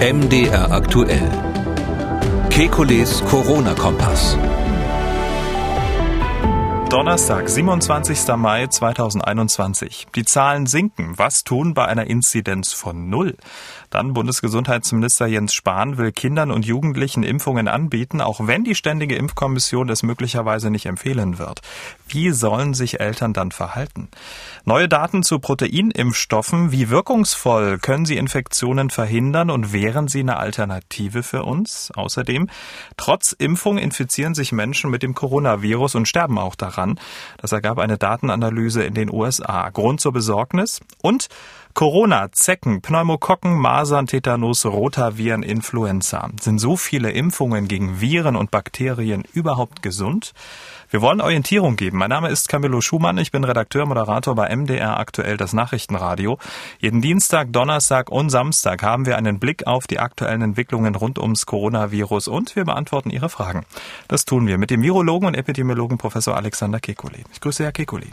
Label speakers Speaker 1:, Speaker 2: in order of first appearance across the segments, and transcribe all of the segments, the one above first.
Speaker 1: MDR aktuell. Kekules Corona-Kompass.
Speaker 2: Donnerstag, 27. Mai 2021. Die Zahlen sinken. Was tun bei einer Inzidenz von Null? Dann Bundesgesundheitsminister Jens Spahn will Kindern und Jugendlichen Impfungen anbieten, auch wenn die Ständige Impfkommission es möglicherweise nicht empfehlen wird. Wie sollen sich Eltern dann verhalten? Neue Daten zu Proteinimpfstoffen. Wie wirkungsvoll können sie Infektionen verhindern und wären sie eine Alternative für uns? Außerdem, trotz Impfung infizieren sich Menschen mit dem Coronavirus und sterben auch daran. Das ergab eine Datenanalyse in den USA. Grund zur Besorgnis und Corona, Zecken, Pneumokokken, Masern, Tetanus, Rotaviren, Influenza. Sind so viele Impfungen gegen Viren und Bakterien überhaupt gesund? Wir wollen Orientierung geben. Mein Name ist Camillo Schumann. Ich bin Redakteur, Moderator bei MDR aktuell das Nachrichtenradio. Jeden Dienstag, Donnerstag und Samstag haben wir einen Blick auf die aktuellen Entwicklungen rund ums Coronavirus und wir beantworten Ihre Fragen. Das tun wir mit dem Virologen und Epidemiologen Professor Alexander Kekuli. Ich grüße Herr Kekuli.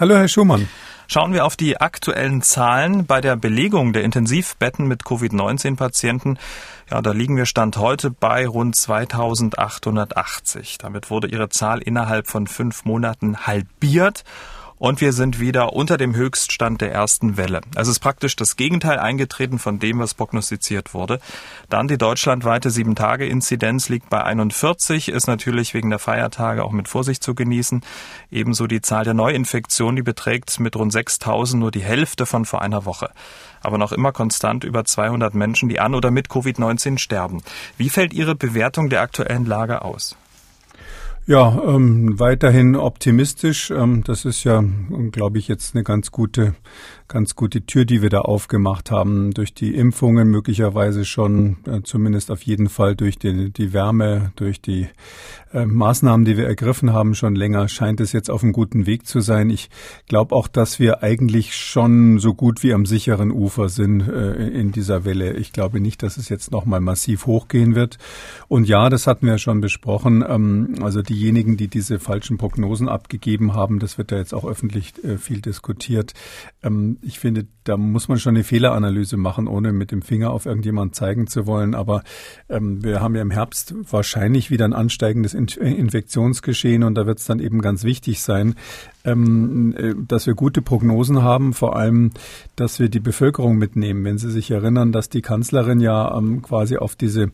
Speaker 3: Hallo, Herr Schumann.
Speaker 2: Schauen wir auf die aktuellen Zahlen bei der Belegung der Intensivbetten mit Covid-19-Patienten. Ja, da liegen wir Stand heute bei rund 2880. Damit wurde ihre Zahl innerhalb von fünf Monaten halbiert und wir sind wieder unter dem Höchststand der ersten Welle. Es ist praktisch das Gegenteil eingetreten von dem, was prognostiziert wurde. Dann die deutschlandweite 7-Tage-Inzidenz liegt bei 41, ist natürlich wegen der Feiertage auch mit Vorsicht zu genießen. Ebenso die Zahl der Neuinfektionen, die beträgt mit rund 6000 nur die Hälfte von vor einer Woche. Aber noch immer konstant über 200 Menschen, die an oder mit Covid-19 sterben. Wie fällt Ihre Bewertung der aktuellen Lage aus?
Speaker 3: Ja, ähm, weiterhin optimistisch. Ähm, das ist ja, glaube ich, jetzt eine ganz gute ganz gute Tür, die wir da aufgemacht haben. Durch die Impfungen möglicherweise schon, äh, zumindest auf jeden Fall durch die, die Wärme, durch die äh, Maßnahmen, die wir ergriffen haben, schon länger, scheint es jetzt auf einem guten Weg zu sein. Ich glaube auch, dass wir eigentlich schon so gut wie am sicheren Ufer sind äh, in dieser Welle. Ich glaube nicht, dass es jetzt nochmal massiv hochgehen wird. Und ja, das hatten wir schon besprochen. Ähm, also diejenigen, die diese falschen Prognosen abgegeben haben, das wird ja jetzt auch öffentlich äh, viel diskutiert. Ähm, ich finde, da muss man schon eine Fehleranalyse machen, ohne mit dem Finger auf irgendjemand zeigen zu wollen. Aber ähm, wir haben ja im Herbst wahrscheinlich wieder ein ansteigendes Infektionsgeschehen und da wird es dann eben ganz wichtig sein, ähm, äh, dass wir gute Prognosen haben, vor allem, dass wir die Bevölkerung mitnehmen. Wenn Sie sich erinnern, dass die Kanzlerin ja quasi auf diese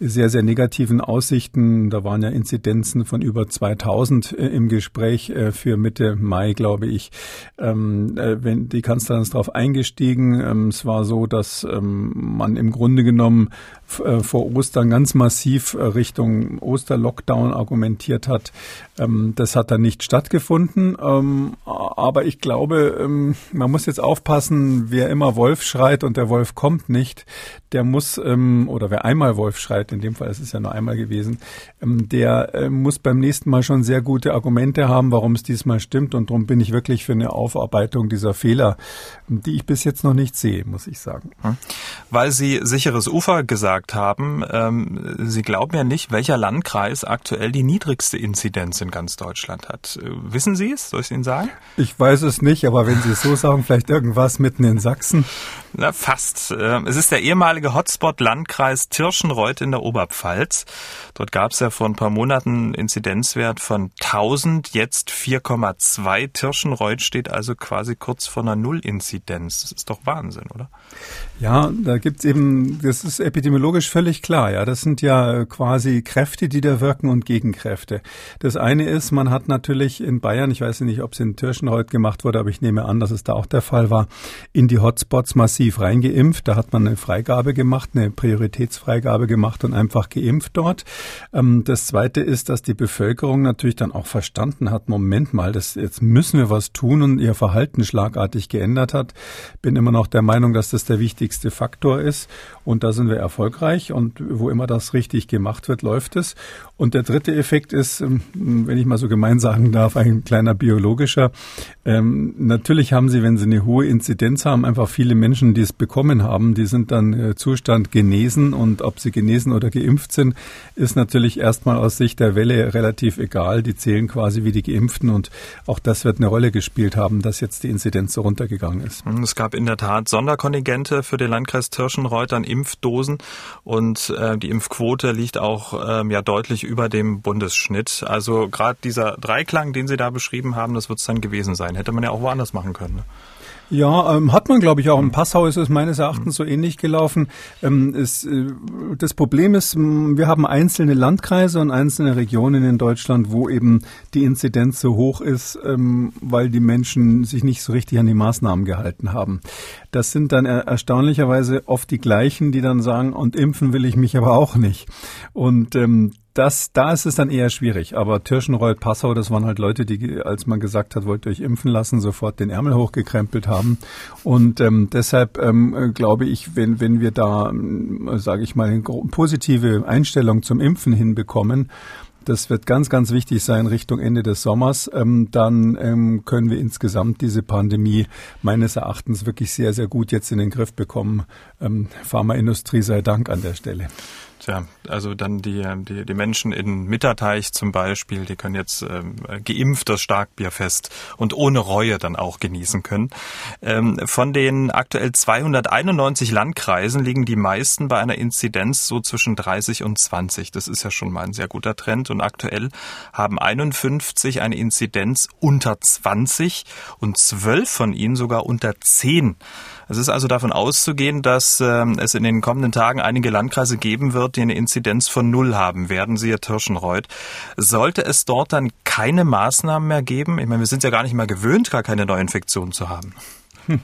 Speaker 3: sehr, sehr negativen Aussichten, da waren ja Inzidenzen von über 2000 äh, im Gespräch äh, für Mitte Mai, glaube ich, ähm, äh, wenn die Kanzlerin ist darauf eingestiegen. Ähm, es war so, dass ähm, man im Grunde genommen vor Ostern ganz massiv Richtung Osterlockdown argumentiert hat. Ähm, das hat dann nicht stattgefunden. Ähm, aber ich glaube, ähm, man muss jetzt aufpassen, wer immer Wolf schreit und der Wolf kommt nicht, der muss, oder wer einmal Wolf schreit, in dem Fall ist es ja nur einmal gewesen, der muss beim nächsten Mal schon sehr gute Argumente haben, warum es diesmal stimmt. Und darum bin ich wirklich für eine Aufarbeitung dieser Fehler, die ich bis jetzt noch nicht sehe, muss ich sagen. Hm.
Speaker 2: Weil Sie sicheres Ufer gesagt haben, Sie glauben ja nicht, welcher Landkreis aktuell die niedrigste Inzidenz in ganz Deutschland hat. Äh, wissen Sie es? Soll ich Ihnen sagen?
Speaker 3: Ich weiß es nicht, aber wenn Sie es so sagen, vielleicht irgendwas mitten in Sachsen.
Speaker 2: Na, fast. Ähm, es ist der ehemalige Hotspot-Landkreis Tirschenreuth in der Oberpfalz. Dort gab es ja vor ein paar Monaten einen Inzidenzwert von 1000, jetzt 4,2. Tirschenreuth steht also quasi kurz vor einer Null-Inzidenz. Das ist doch Wahnsinn, oder?
Speaker 3: Ja, da gibt's eben, das ist epidemiologisch völlig klar. Ja, das sind ja quasi Kräfte, die da wirken und Gegenkräfte. Das eine ist, man hat natürlich in Bayern, ich weiß nicht, ob es in Tirschenreuth gemacht wurde, aber ich nehme an, dass es da auch der Fall war, in die Hotspots massiv reingeimpft. Da hat man eine Freigabe gemacht, eine Prioritätsfreigabe gemacht und einfach geimpft dort. Ähm, das zweite ist, dass die Bevölkerung natürlich dann auch verstanden hat, Moment mal, das, jetzt müssen wir was tun und ihr Verhalten schlagartig geändert hat. Bin immer noch der Meinung, dass das der wichtigste Faktor ist. Und da sind wir erfolgreich. Und wo immer das richtig gemacht wird, läuft es. Und der dritte Effekt ist, ähm, wenn ich mal so gemein sagen darf, ein kleiner biologischer. Ähm, natürlich haben Sie, wenn Sie eine hohe Inzidenz haben, einfach viele Menschen, die es bekommen haben, die sind dann äh, Zustand genesen. Und ob sie genesen oder geimpft sind, ist natürlich erstmal aus Sicht der Welle relativ egal. Die zählen quasi wie die Geimpften und auch das wird eine Rolle gespielt haben, dass jetzt die Inzidenz so runtergegangen ist.
Speaker 2: Es gab in der Tat Sonderkontingente für den Landkreis Tirschenreuth an Impfdosen und äh, die Impfquote liegt auch ähm, ja deutlich über dem Bundesschnitt. Also gerade dieser Dreiklang, den Sie da beschrieben haben, das wird es dann gewesen sein. Hätte man ja auch woanders machen können.
Speaker 3: Ja, ähm, hat man, glaube ich, auch. Im Passau ist es meines Erachtens so ähnlich gelaufen. Ähm, es, äh, das Problem ist, wir haben einzelne Landkreise und einzelne Regionen in Deutschland, wo eben die Inzidenz so hoch ist, ähm, weil die Menschen sich nicht so richtig an die Maßnahmen gehalten haben. Das sind dann er erstaunlicherweise oft die gleichen, die dann sagen, und impfen will ich mich aber auch nicht. Und ähm, das, da ist es dann eher schwierig. Aber Tirschenreuth, Passau, das waren halt Leute, die, als man gesagt hat, wollt ihr euch impfen lassen, sofort den Ärmel hochgekrempelt haben. Und ähm, deshalb ähm, glaube ich, wenn, wenn wir da, ähm, sage ich mal, eine positive Einstellung zum Impfen hinbekommen, das wird ganz, ganz wichtig sein Richtung Ende des Sommers. Ähm, dann ähm, können wir insgesamt diese Pandemie meines Erachtens wirklich sehr, sehr gut jetzt in den Griff bekommen. Ähm, Pharmaindustrie sei Dank an der Stelle.
Speaker 2: Tja, also dann die, die, die Menschen in Mitterteich zum Beispiel, die können jetzt ähm, geimpft das Starkbierfest und ohne Reue dann auch genießen können. Ähm, von den aktuell 291 Landkreisen liegen die meisten bei einer Inzidenz so zwischen 30 und 20. Das ist ja schon mal ein sehr guter Trend und aktuell haben 51 eine Inzidenz unter 20 und 12 von ihnen sogar unter 10. Es ist also davon auszugehen, dass ähm, es in den kommenden Tagen einige Landkreise geben wird, die eine Inzidenz von null haben werden, siehe Tirschenreuth. Sollte es dort dann keine Maßnahmen mehr geben? Ich meine, wir sind ja gar nicht mal gewöhnt, gar keine Neuinfektion zu haben.
Speaker 3: Hm.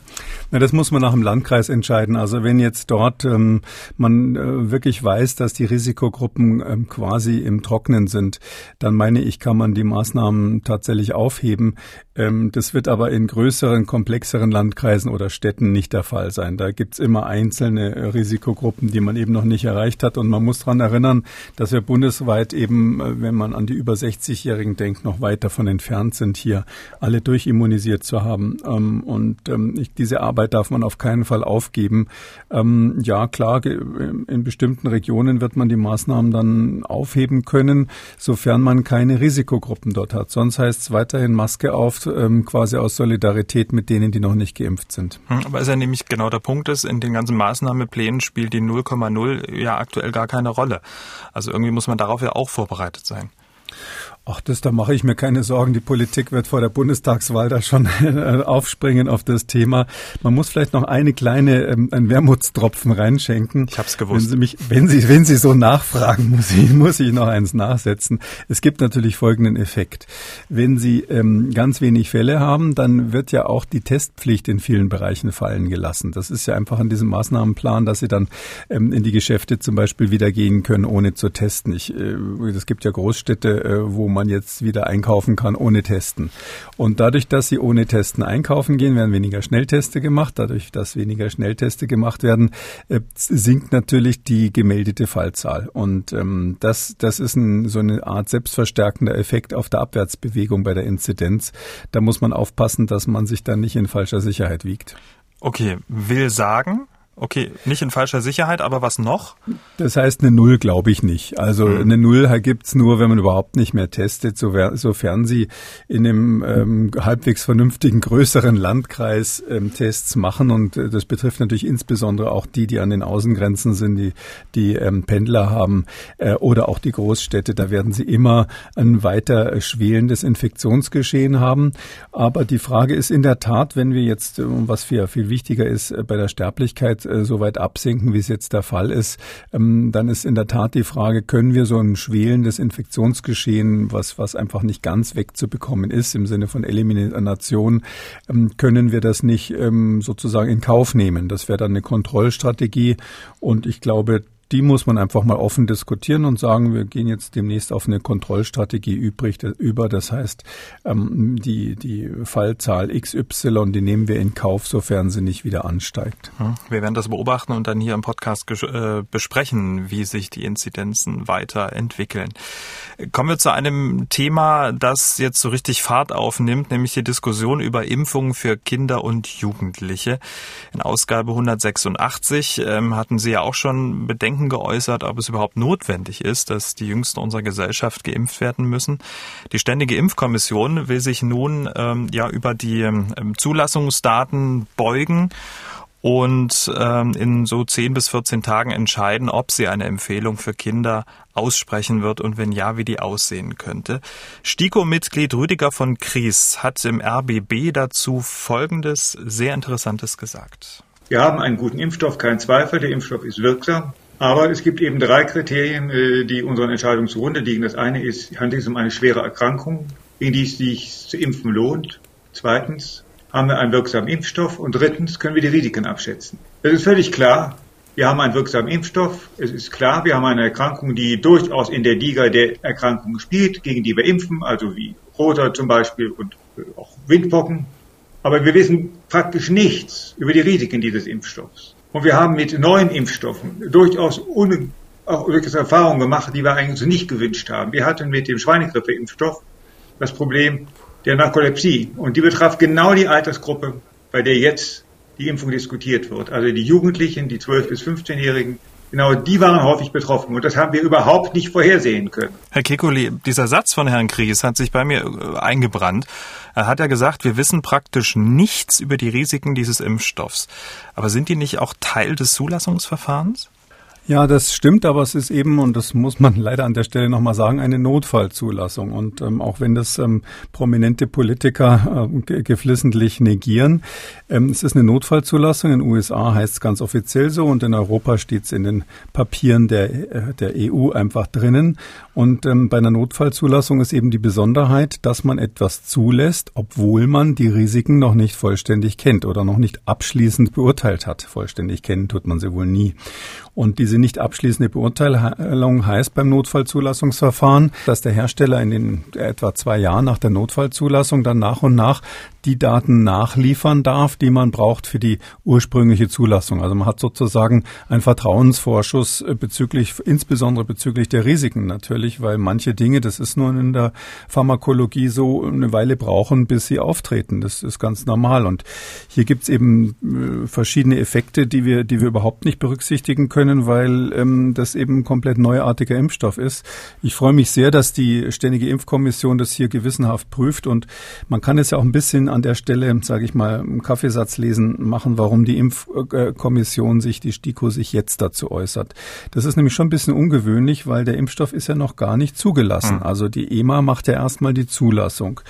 Speaker 3: Na, das muss man nach dem Landkreis entscheiden. Also wenn jetzt dort ähm, man äh, wirklich weiß, dass die Risikogruppen ähm, quasi im Trocknen sind, dann meine ich, kann man die Maßnahmen tatsächlich aufheben. Ähm, das wird aber in größeren, komplexeren Landkreisen oder Städten nicht der Fall sein. Da gibt's immer einzelne äh, Risikogruppen, die man eben noch nicht erreicht hat. Und man muss daran erinnern, dass wir bundesweit eben, äh, wenn man an die über 60-Jährigen denkt, noch weit davon entfernt sind, hier alle durchimmunisiert zu haben. Ähm, und ähm, ich, diese Arbeit darf man auf keinen Fall aufgeben. Ähm, ja, klar, in bestimmten Regionen wird man die Maßnahmen dann aufheben können, sofern man keine Risikogruppen dort hat. Sonst heißt es weiterhin Maske auf, ähm, quasi aus Solidarität mit denen, die noch nicht geimpft sind.
Speaker 2: Hm, aber ist ja nämlich genau der Punkt ist, in den ganzen Maßnahmeplänen spielt die 0,0 ja aktuell gar keine Rolle. Also irgendwie muss man darauf ja auch vorbereitet sein.
Speaker 3: Ach, das, da mache ich mir keine Sorgen. Die Politik wird vor der Bundestagswahl da schon aufspringen auf das Thema. Man muss vielleicht noch eine kleine, ähm, ein Wermutstropfen reinschenken.
Speaker 2: Ich hab's gewusst.
Speaker 3: Wenn Sie mich, wenn Sie, wenn Sie so nachfragen, muss ich, muss ich noch eins nachsetzen. Es gibt natürlich folgenden Effekt. Wenn Sie ähm, ganz wenig Fälle haben, dann wird ja auch die Testpflicht in vielen Bereichen fallen gelassen. Das ist ja einfach an diesem Maßnahmenplan, dass Sie dann ähm, in die Geschäfte zum Beispiel wieder gehen können, ohne zu testen. Ich, äh, es gibt ja Großstädte, äh, wo man jetzt wieder einkaufen kann ohne Testen. Und dadurch, dass sie ohne Testen einkaufen gehen, werden weniger Schnellteste gemacht. Dadurch, dass weniger Schnellteste gemacht werden, äh, sinkt natürlich die gemeldete Fallzahl. Und ähm, das, das ist ein, so eine Art selbstverstärkender Effekt auf der Abwärtsbewegung bei der Inzidenz. Da muss man aufpassen, dass man sich dann nicht in falscher Sicherheit wiegt.
Speaker 2: Okay, will sagen, Okay, nicht in falscher Sicherheit, aber was noch?
Speaker 3: Das heißt, eine Null glaube ich nicht. Also mhm. eine Null gibt's nur, wenn man überhaupt nicht mehr testet, sofern Sie in einem ähm, halbwegs vernünftigen größeren Landkreis ähm, Tests machen. Und äh, das betrifft natürlich insbesondere auch die, die an den Außengrenzen sind, die, die ähm, Pendler haben äh, oder auch die Großstädte. Da werden Sie immer ein weiter schwelendes Infektionsgeschehen haben. Aber die Frage ist in der Tat, wenn wir jetzt, äh, was viel, viel wichtiger ist, äh, bei der Sterblichkeit äh, so weit absinken, wie es jetzt der Fall ist, ähm, dann ist in der Tat die Frage, können wir so ein schwelendes Infektionsgeschehen, was, was einfach nicht ganz wegzubekommen ist, im Sinne von Elimination, ähm, können wir das nicht ähm, sozusagen in Kauf nehmen? Das wäre dann eine Kontrollstrategie und ich glaube, die muss man einfach mal offen diskutieren und sagen, wir gehen jetzt demnächst auf eine Kontrollstrategie übrig, über. Das heißt, ähm, die, die Fallzahl XY, die nehmen wir in Kauf, sofern sie nicht wieder ansteigt.
Speaker 2: Wir werden das beobachten und dann hier im Podcast äh, besprechen, wie sich die Inzidenzen weiterentwickeln. Kommen wir zu einem Thema, das jetzt so richtig Fahrt aufnimmt, nämlich die Diskussion über Impfungen für Kinder und Jugendliche. In Ausgabe 186 ähm, hatten Sie ja auch schon Bedenken Bedenken geäußert, ob es überhaupt notwendig ist, dass die Jüngsten unserer Gesellschaft geimpft werden müssen. Die Ständige Impfkommission will sich nun ähm, ja über die ähm, Zulassungsdaten beugen und ähm, in so 10 bis 14 Tagen entscheiden, ob sie eine Empfehlung für Kinder aussprechen wird und wenn ja, wie die aussehen könnte. STIKO-Mitglied Rüdiger von Kries hat im RBB dazu Folgendes sehr Interessantes gesagt.
Speaker 4: Wir haben einen guten Impfstoff, kein Zweifel, der Impfstoff ist wirksam. Aber es gibt eben drei Kriterien, äh, die unseren Entscheidungen zugrunde liegen. Das eine ist, handelt es um eine schwere Erkrankung, gegen die es sich zu impfen lohnt. Zweitens, haben wir einen wirksamen Impfstoff und drittens können wir die Risiken abschätzen. Es ist völlig klar, wir haben einen wirksamen Impfstoff. Es ist klar, wir haben eine Erkrankung, die durchaus in der Liga der Erkrankungen spielt, gegen die wir impfen, also wie Rota zum Beispiel und äh, auch Windpocken. Aber wir wissen praktisch nichts über die Risiken dieses Impfstoffs. Und wir haben mit neuen Impfstoffen durchaus un auch durchaus Erfahrungen gemacht, die wir eigentlich nicht gewünscht haben. Wir hatten mit dem Schweinegrippeimpfstoff das Problem, der Narkolepsie. Und die betraf genau die Altersgruppe, bei der jetzt die Impfung diskutiert wird. Also die Jugendlichen, die 12- bis 15-Jährigen, genau die waren häufig betroffen. Und das haben wir überhaupt nicht vorhersehen können.
Speaker 2: Herr Kekuli, dieser Satz von Herrn Kries hat sich bei mir äh, eingebrannt. Er hat ja gesagt, wir wissen praktisch nichts über die Risiken dieses Impfstoffs. Aber sind die nicht auch Teil des Zulassungsverfahrens?
Speaker 3: Ja, das stimmt, aber es ist eben, und das muss man leider an der Stelle nochmal sagen, eine Notfallzulassung. Und ähm, auch wenn das ähm, prominente Politiker äh, geflissentlich negieren, ähm, es ist eine Notfallzulassung. In den USA heißt es ganz offiziell so und in Europa steht es in den Papieren der, äh, der EU einfach drinnen. Und ähm, bei einer Notfallzulassung ist eben die Besonderheit, dass man etwas zulässt, obwohl man die Risiken noch nicht vollständig kennt oder noch nicht abschließend beurteilt hat. Vollständig kennen tut man sie wohl nie. Und diese nicht abschließende Beurteilung heißt beim Notfallzulassungsverfahren, dass der Hersteller in den etwa zwei Jahren nach der Notfallzulassung dann nach und nach die Daten nachliefern darf, die man braucht für die ursprüngliche Zulassung. Also man hat sozusagen einen Vertrauensvorschuss bezüglich, insbesondere bezüglich der Risiken natürlich, weil manche Dinge, das ist nur in der Pharmakologie so, eine Weile brauchen, bis sie auftreten. Das ist ganz normal. Und hier gibt es eben äh, verschiedene Effekte, die wir, die wir überhaupt nicht berücksichtigen können, weil ähm, das eben ein komplett neuartiger Impfstoff ist. Ich freue mich sehr, dass die Ständige Impfkommission das hier gewissenhaft prüft und man kann es ja auch ein bisschen an der Stelle, sage ich mal, einen Kaffeesatz lesen machen, warum die Impfkommission sich, die STIKO sich jetzt dazu äußert. Das ist nämlich schon ein bisschen ungewöhnlich, weil der Impfstoff ist ja noch gar nicht zugelassen. Hm. Also die EMA macht ja erstmal die Zulassung.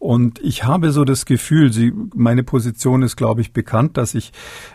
Speaker 3: Und ich habe so das Gefühl, sie, meine Position ist, glaube ich, bekannt, dass ich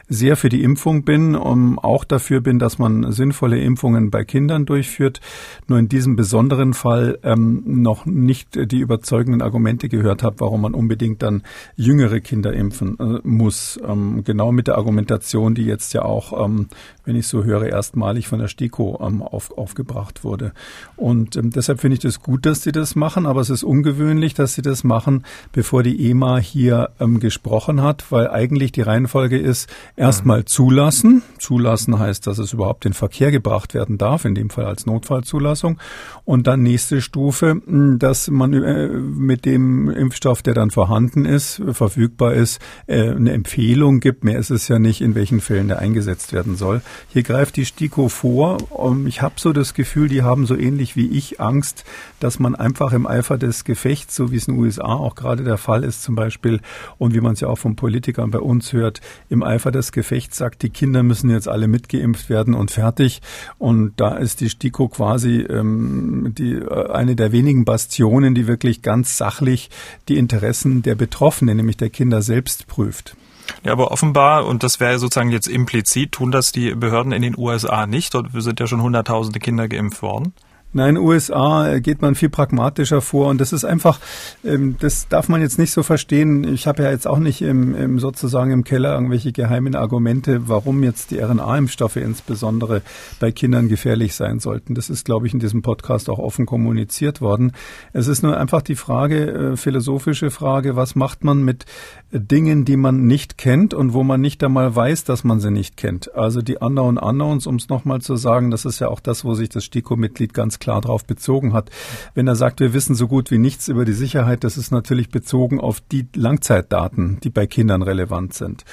Speaker 3: sehr für die Impfung bin, um auch dafür bin, dass man sinnvolle Impfungen bei Kindern durchführt. Nur in diesem besonderen Fall ähm, noch nicht die überzeugenden Argumente gehört habe, warum man unbedingt dann jüngere Kinder impfen äh, muss. Ähm, genau mit der Argumentation, die jetzt ja auch, ähm, wenn ich so höre, erstmalig von der STIKO ähm, auf, aufgebracht wurde. Und ähm, deshalb finde ich das gut, dass sie das machen, aber es ist ungewöhnlich, dass sie das machen, bevor die EMA hier ähm, gesprochen hat, weil eigentlich die Reihenfolge ist, erstmal zulassen. Zulassen heißt, dass es überhaupt in Verkehr gebracht werden darf, in dem Fall als Notfallzulassung. Und dann nächste Stufe, dass man äh, mit dem Impfstoff, der dann vorhanden ist, ist, verfügbar ist, äh, eine Empfehlung gibt. Mehr ist es ja nicht, in welchen Fällen der eingesetzt werden soll. Hier greift die STIKO vor. Ich habe so das Gefühl, die haben so ähnlich wie ich Angst, dass man einfach im Eifer des Gefechts, so wie es in den USA auch gerade der Fall ist zum Beispiel und wie man es ja auch von Politikern bei uns hört, im Eifer des Gefechts sagt, die Kinder müssen jetzt alle mitgeimpft werden und fertig. Und da ist die STIKO quasi ähm, die, äh, eine der wenigen Bastionen, die wirklich ganz sachlich die Interessen der Betroffenen Betroffene, nämlich der Kinder selbst prüft.
Speaker 2: Ja, aber offenbar, und das wäre sozusagen jetzt implizit, tun das die Behörden in den USA nicht. Dort sind ja schon hunderttausende Kinder geimpft worden.
Speaker 3: Nein, USA geht man viel pragmatischer vor und das ist einfach, ähm, das darf man jetzt nicht so verstehen. Ich habe ja jetzt auch nicht im, im sozusagen im Keller irgendwelche geheimen Argumente, warum jetzt die RNA-Impfstoffe insbesondere bei Kindern gefährlich sein sollten. Das ist, glaube ich, in diesem Podcast auch offen kommuniziert worden. Es ist nur einfach die Frage, äh, philosophische Frage, was macht man mit Dingen, die man nicht kennt und wo man nicht einmal weiß, dass man sie nicht kennt. Also die Unknown Unknowns, um es nochmal zu sagen, das ist ja auch das, wo sich das STIKO-Mitglied ganz klar darauf bezogen hat. Wenn er sagt, wir wissen so gut wie nichts über die Sicherheit, das ist natürlich bezogen auf die Langzeitdaten, die bei Kindern relevant sind.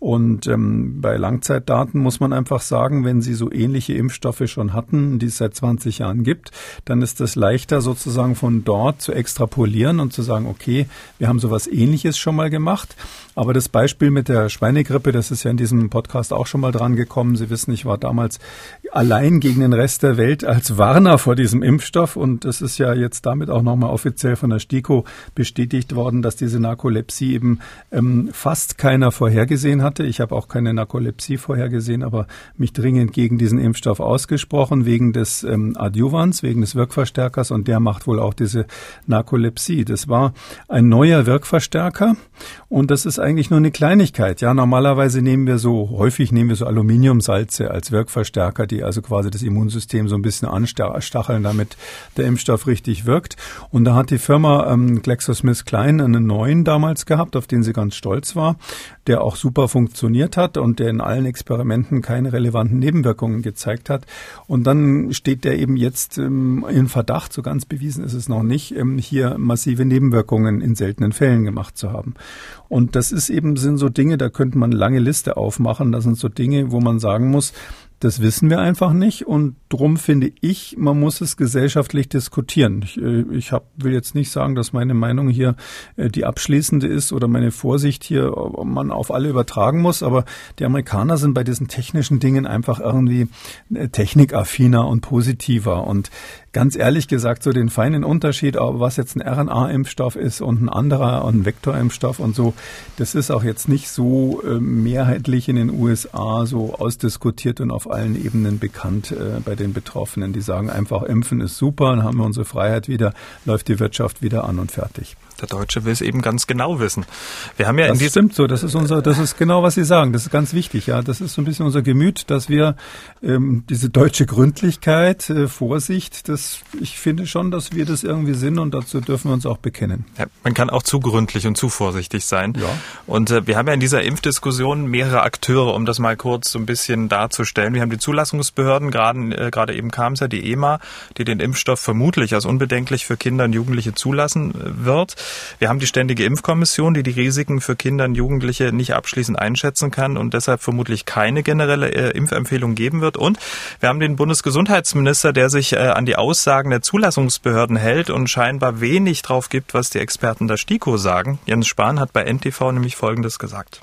Speaker 3: Und ähm, bei Langzeitdaten muss man einfach sagen, wenn Sie so ähnliche Impfstoffe schon hatten, die es seit 20 Jahren gibt, dann ist es leichter sozusagen von dort zu extrapolieren und zu sagen, okay, wir haben sowas ähnliches schon mal gemacht. Aber das Beispiel mit der Schweinegrippe, das ist ja in diesem Podcast auch schon mal dran gekommen. Sie wissen, ich war damals allein gegen den Rest der Welt als Warner vor diesem Impfstoff und das ist ja jetzt damit auch nochmal offiziell von der STIKO bestätigt worden, dass diese Narkolepsie eben ähm, fast keiner vorhergesehen hatte. Ich habe auch keine Narkolepsie vorhergesehen, aber mich dringend gegen diesen Impfstoff ausgesprochen wegen des ähm, Adjuvans, wegen des Wirkverstärkers und der macht wohl auch diese Narkolepsie. Das war ein neuer Wirkverstärker und das ist eigentlich nur eine Kleinigkeit. Ja, normalerweise nehmen wir so, häufig nehmen wir so Aluminiumsalze als Wirkverstärker, die also quasi das Immunsystem so ein bisschen anstacheln, damit der Impfstoff richtig wirkt. Und da hat die Firma ähm, GlaxoSmithKline einen neuen damals gehabt, auf den sie ganz stolz war, der auch super funktioniert hat und der in allen Experimenten keine relevanten Nebenwirkungen gezeigt hat. Und dann steht der eben jetzt ähm, in Verdacht, so ganz bewiesen ist es noch nicht, ähm, hier massive Nebenwirkungen in seltenen Fällen gemacht zu haben. Und das ist eben, sind so Dinge, da könnte man lange Liste aufmachen. Das sind so Dinge, wo man sagen muss, das wissen wir einfach nicht und drum finde ich, man muss es gesellschaftlich diskutieren. Ich, äh, ich hab, will jetzt nicht sagen, dass meine Meinung hier äh, die abschließende ist oder meine Vorsicht hier man auf alle übertragen muss, aber die Amerikaner sind bei diesen technischen Dingen einfach irgendwie äh, technikaffiner und positiver und ganz ehrlich gesagt so den feinen Unterschied, was jetzt ein RNA-Impfstoff ist und ein anderer, ein Vektorimpfstoff und so, das ist auch jetzt nicht so äh, mehrheitlich in den USA so ausdiskutiert und auf allen Ebenen bekannt äh, bei den Betroffenen. Die sagen einfach, impfen ist super, dann haben wir unsere Freiheit wieder, läuft die Wirtschaft wieder an und fertig.
Speaker 2: Der Deutsche will es eben ganz genau wissen. Wir haben ja
Speaker 3: das stimmt so. Das ist unser, das ist genau, was Sie sagen. Das ist ganz wichtig. Ja, das ist so ein bisschen unser Gemüt, dass wir ähm, diese deutsche Gründlichkeit, äh, Vorsicht, das, ich finde schon, dass wir das irgendwie sind und dazu dürfen wir uns auch bekennen.
Speaker 2: Ja, man kann auch zu gründlich und zu vorsichtig sein. Ja. Und äh, wir haben ja in dieser Impfdiskussion mehrere Akteure, um das mal kurz so ein bisschen darzustellen. Wir haben die Zulassungsbehörden, gerade äh, gerade eben kam es ja die EMA, die den Impfstoff vermutlich als unbedenklich für Kinder und Jugendliche zulassen äh, wird. Wir haben die Ständige Impfkommission, die die Risiken für Kinder und Jugendliche nicht abschließend einschätzen kann und deshalb vermutlich keine generelle äh, Impfempfehlung geben wird. Und wir haben den Bundesgesundheitsminister, der sich äh, an die Aussagen der Zulassungsbehörden hält und scheinbar wenig drauf gibt, was die Experten der STIKO sagen. Jens Spahn hat bei NTV nämlich Folgendes gesagt.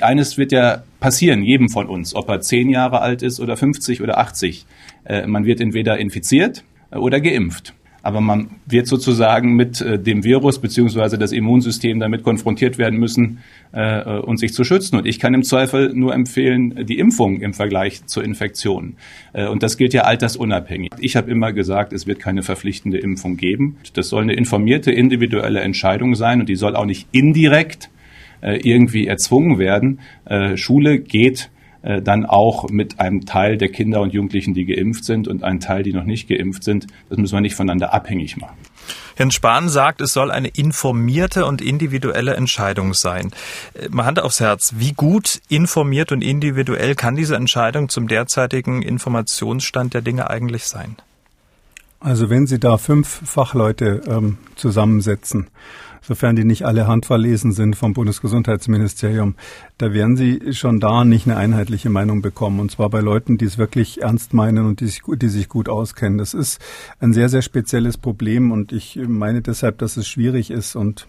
Speaker 5: Eines wird ja passieren, jedem von uns, ob er zehn Jahre alt ist oder 50 oder 80. Äh, man wird entweder infiziert oder geimpft aber man wird sozusagen mit äh, dem Virus beziehungsweise das Immunsystem damit konfrontiert werden müssen äh, äh, und sich zu schützen. Und ich kann im Zweifel nur empfehlen, die Impfung im Vergleich zur Infektion. Äh, und das gilt ja altersunabhängig. Ich habe immer gesagt, es wird keine verpflichtende Impfung geben. Das soll eine informierte individuelle Entscheidung sein und die soll auch nicht indirekt äh, irgendwie erzwungen werden. Äh, Schule geht äh, dann auch mit einem Teil der Kinder und Jugendlichen, die geimpft sind und einem Teil, die noch nicht geimpft sind. Das müssen wir nicht voneinander abhängig machen.
Speaker 2: Herrn Spahn sagt, es soll eine informierte und individuelle Entscheidung sein. Äh, mal Hand aufs Herz, wie gut informiert und individuell kann diese Entscheidung zum derzeitigen Informationsstand der Dinge eigentlich sein?
Speaker 3: Also wenn Sie da fünf Fachleute ähm, zusammensetzen sofern die nicht alle handverlesen sind vom Bundesgesundheitsministerium, da werden Sie schon da nicht eine einheitliche Meinung bekommen. Und zwar bei Leuten, die es wirklich ernst meinen und die sich, die sich gut auskennen. Das ist ein sehr, sehr spezielles Problem und ich meine deshalb, dass es schwierig ist und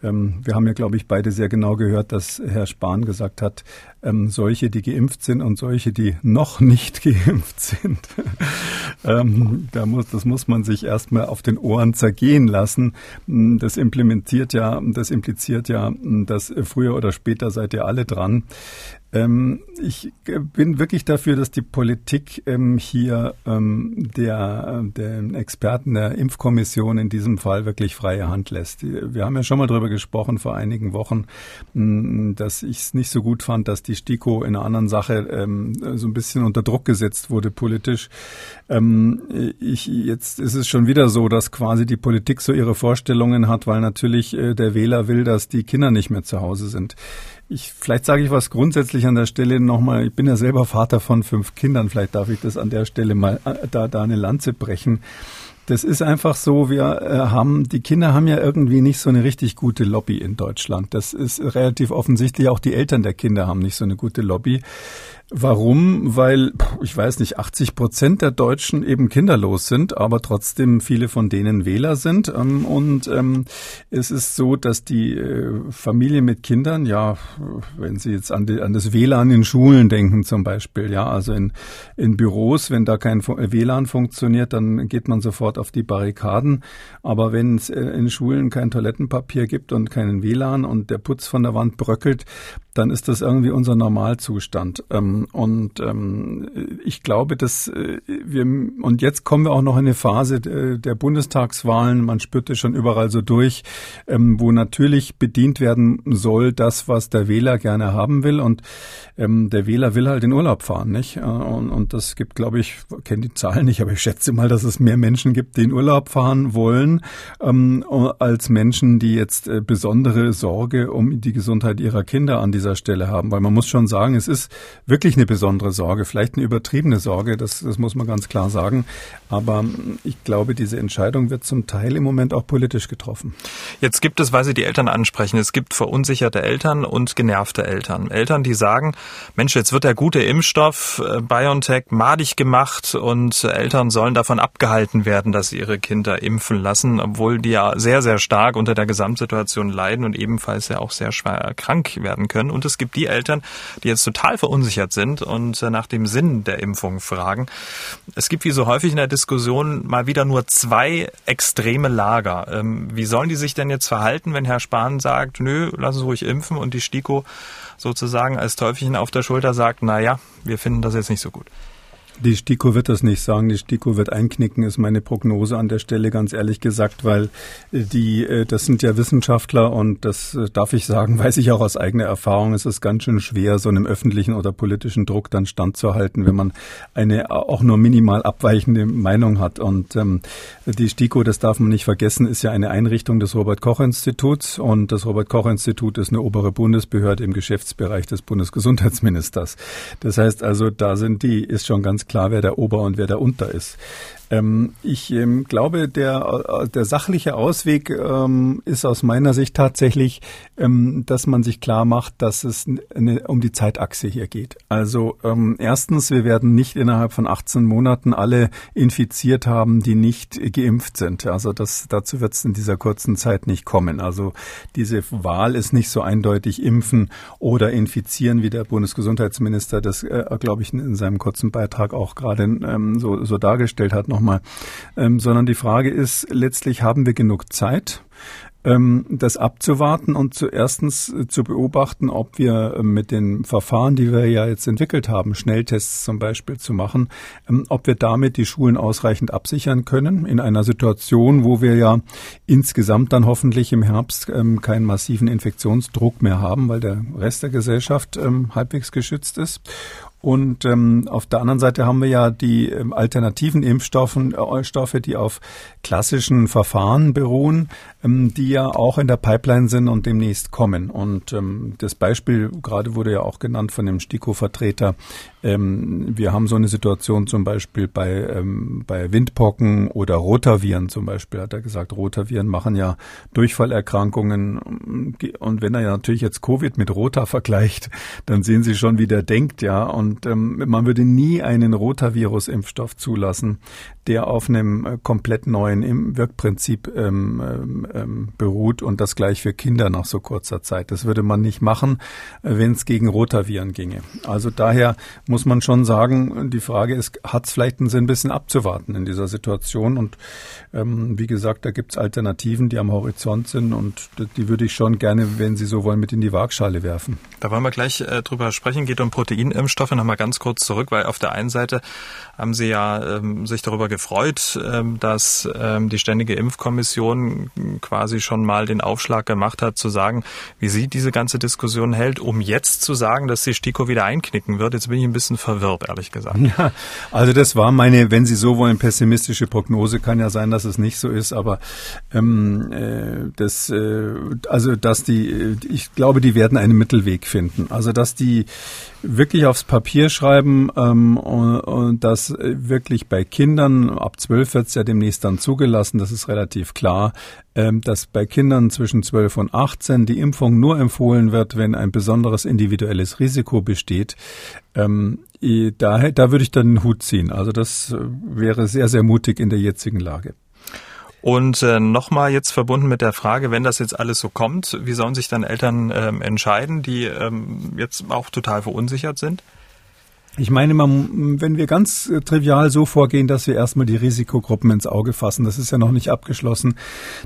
Speaker 3: wir haben ja, glaube ich, beide sehr genau gehört, dass Herr Spahn gesagt hat, ähm, solche, die geimpft sind und solche, die noch nicht geimpft sind. ähm, da muss, das muss man sich erstmal auf den Ohren zergehen lassen. Das implementiert ja, das impliziert ja, dass früher oder später seid ihr alle dran. Ähm, ich bin wirklich dafür, dass die Politik ähm, hier ähm, der, der Experten der Impfkommission in diesem Fall wirklich freie Hand lässt. Wir haben ja schon mal darüber gesprochen vor einigen Wochen, mh, dass ich es nicht so gut fand, dass die STIKO in einer anderen Sache ähm, so ein bisschen unter Druck gesetzt wurde politisch. Ähm, ich, jetzt ist es schon wieder so, dass quasi die Politik so ihre Vorstellungen hat, weil natürlich äh, der Wähler will, dass die Kinder nicht mehr zu Hause sind. Ich, vielleicht sage ich was grundsätzlich an der Stelle nochmal. Ich bin ja selber Vater von fünf Kindern. Vielleicht darf ich das an der Stelle mal äh, da, da eine Lanze brechen. Das ist einfach so, wir äh, haben, die Kinder haben ja irgendwie nicht so eine richtig gute Lobby in Deutschland. Das ist relativ offensichtlich. Auch die Eltern der Kinder haben nicht so eine gute Lobby. Warum? Weil, ich weiß nicht, 80 Prozent der Deutschen eben kinderlos sind, aber trotzdem viele von denen Wähler sind. Ähm, und ähm, es ist so, dass die äh, Familie mit Kindern, ja, wenn Sie jetzt an, die, an das WLAN in Schulen denken zum Beispiel, ja, also in, in Büros, wenn da kein WLAN funktioniert, dann geht man sofort auf die Barrikaden. Aber wenn es äh, in Schulen kein Toilettenpapier gibt und keinen WLAN und der Putz von der Wand bröckelt, dann ist das irgendwie unser Normalzustand. Ähm, und ähm, ich glaube, dass äh, wir, und jetzt kommen wir auch noch in eine Phase der Bundestagswahlen, man spürt es schon überall so durch, ähm, wo natürlich bedient werden soll, das, was der Wähler gerne haben will. Und ähm, der Wähler will halt in Urlaub fahren, nicht? Äh, und, und das gibt, glaube ich, kenne die Zahlen nicht, aber ich schätze mal, dass es mehr Menschen gibt, die in Urlaub fahren wollen, ähm, als Menschen, die jetzt äh, besondere Sorge um die Gesundheit ihrer Kinder an dieser Stelle haben. Weil man muss schon sagen, es ist wirklich eine besondere Sorge, vielleicht eine übertriebene Sorge, das, das muss man ganz klar sagen. Aber ich glaube, diese Entscheidung wird zum Teil im Moment auch politisch getroffen.
Speaker 2: Jetzt gibt es, weil Sie die Eltern ansprechen, es gibt verunsicherte Eltern und genervte Eltern. Eltern, die sagen, Mensch, jetzt wird der gute Impfstoff äh, BioNTech madig gemacht und Eltern sollen davon abgehalten werden, dass sie ihre Kinder impfen lassen, obwohl die ja sehr, sehr stark unter der Gesamtsituation leiden und ebenfalls ja auch sehr schwer krank werden können. Und es gibt die Eltern, die jetzt total verunsichert sind und äh, nach dem Sinn der Impfung fragen. Es gibt wie so häufig in der Diskussion mal wieder nur zwei extreme Lager. Ähm, wie sollen die sich denn jetzt verhalten, wenn Herr Spahn sagt, nö, lass uns ruhig impfen und die STIKO sozusagen als Teufelchen auf der Schulter sagt, na ja, wir finden das jetzt nicht so gut.
Speaker 3: Die STIKO wird das nicht sagen. Die STIKO wird einknicken, ist meine Prognose an der Stelle ganz ehrlich gesagt, weil äh, die, äh, das sind ja Wissenschaftler und das äh, darf ich sagen, weiß ich auch aus eigener Erfahrung. Es ist ganz schön schwer, so einem öffentlichen oder politischen Druck dann standzuhalten, wenn man eine auch nur minimal abweichende Meinung hat. Und ähm, die STIKO, das darf man nicht vergessen, ist ja eine Einrichtung des Robert-Koch-Instituts und das Robert-Koch-Institut ist eine obere Bundesbehörde im Geschäftsbereich des Bundesgesundheitsministers. Das heißt also, da sind die, ist schon ganz klar, wer der Ober und wer der Unter ist. Ähm, ich ähm, glaube, der, äh, der sachliche Ausweg ähm, ist aus meiner Sicht tatsächlich, ähm, dass man sich klar macht, dass es eine, um die Zeitachse hier geht. Also ähm, erstens, wir werden nicht innerhalb von 18 Monaten alle infiziert haben, die nicht geimpft sind. Also das, dazu wird es in dieser kurzen Zeit nicht kommen. Also diese Wahl ist nicht so eindeutig impfen oder infizieren, wie der Bundesgesundheitsminister das, äh, glaube ich, in seinem kurzen Beitrag auch gerade ähm, so, so dargestellt hat nochmal, ähm, sondern die Frage ist letztlich, haben wir genug Zeit? Ähm, das abzuwarten und zu erstens äh, zu beobachten, ob wir äh, mit den Verfahren, die wir ja jetzt entwickelt haben, Schnelltests zum Beispiel zu machen, ähm, ob wir damit die Schulen ausreichend absichern können in einer Situation, wo wir ja insgesamt dann hoffentlich im Herbst ähm, keinen massiven Infektionsdruck mehr haben, weil der Rest der Gesellschaft halbwegs geschützt ist. Und ähm, auf der anderen Seite haben wir ja die ähm, alternativen Impfstoffen, äh, Stoffe, die auf klassischen Verfahren beruhen, ähm, die ja auch in der Pipeline sind und demnächst kommen. Und ähm, das Beispiel gerade wurde ja auch genannt von dem STIKO-Vertreter. Ähm, wir haben so eine Situation zum Beispiel bei, ähm, bei Windpocken oder Rotaviren zum Beispiel, hat er gesagt. Rotaviren machen ja Durchfallerkrankungen. Und wenn er ja natürlich jetzt Covid mit Rota vergleicht, dann sehen Sie schon, wie der denkt, ja. Und ähm, man würde nie einen Rotavirus-Impfstoff zulassen, der auf einem äh, komplett neuen Wirkprinzip ähm, ähm, ähm, beruht und das gleich für Kinder nach so kurzer Zeit. Das würde man nicht machen, äh, wenn es gegen Rotaviren ginge. Also daher muss man schon sagen, die Frage ist, hat es vielleicht einen Sinn, ein bisschen abzuwarten in dieser Situation? Und ähm, wie gesagt, da gibt es Alternativen, die am Horizont sind und die würde ich schon gerne, wenn Sie so wollen, mit in die Waagschale werfen.
Speaker 2: Da wollen wir gleich äh, drüber sprechen. Geht um Proteinimpfstoffe. Nochmal ganz kurz zurück, weil auf der einen Seite haben Sie ja ähm, sich darüber gefreut, ähm, dass ähm, die Ständige Impfkommission quasi schon mal den Aufschlag gemacht hat, zu sagen, wie sie diese ganze Diskussion hält, um jetzt zu sagen, dass die STIKO wieder einknicken wird. Jetzt bin ich ein bisschen verwirrt, ehrlich gesagt.
Speaker 3: Ja, also das war meine, wenn Sie so wollen, pessimistische Prognose. Kann ja sein, dass es nicht so ist, aber ähm, äh, das, äh, also dass die, ich glaube, die werden einen Mittelweg finden. Also dass die wirklich aufs Papier schreiben ähm, und, und das wirklich bei Kindern, ab zwölf wird es ja demnächst dann zugelassen, das ist relativ klar, ähm, dass bei Kindern zwischen zwölf und 18 die Impfung nur empfohlen wird, wenn ein besonderes individuelles Risiko besteht. Ähm, da, da würde ich dann den Hut ziehen. Also das äh, wäre sehr, sehr mutig in der jetzigen Lage.
Speaker 2: Und äh, nochmal jetzt verbunden mit der Frage, wenn das jetzt alles so kommt, wie sollen sich dann Eltern ähm, entscheiden, die ähm, jetzt auch total verunsichert sind?
Speaker 3: Ich meine, man, wenn wir ganz äh, trivial so vorgehen, dass wir erstmal die Risikogruppen ins Auge fassen, das ist ja noch nicht abgeschlossen,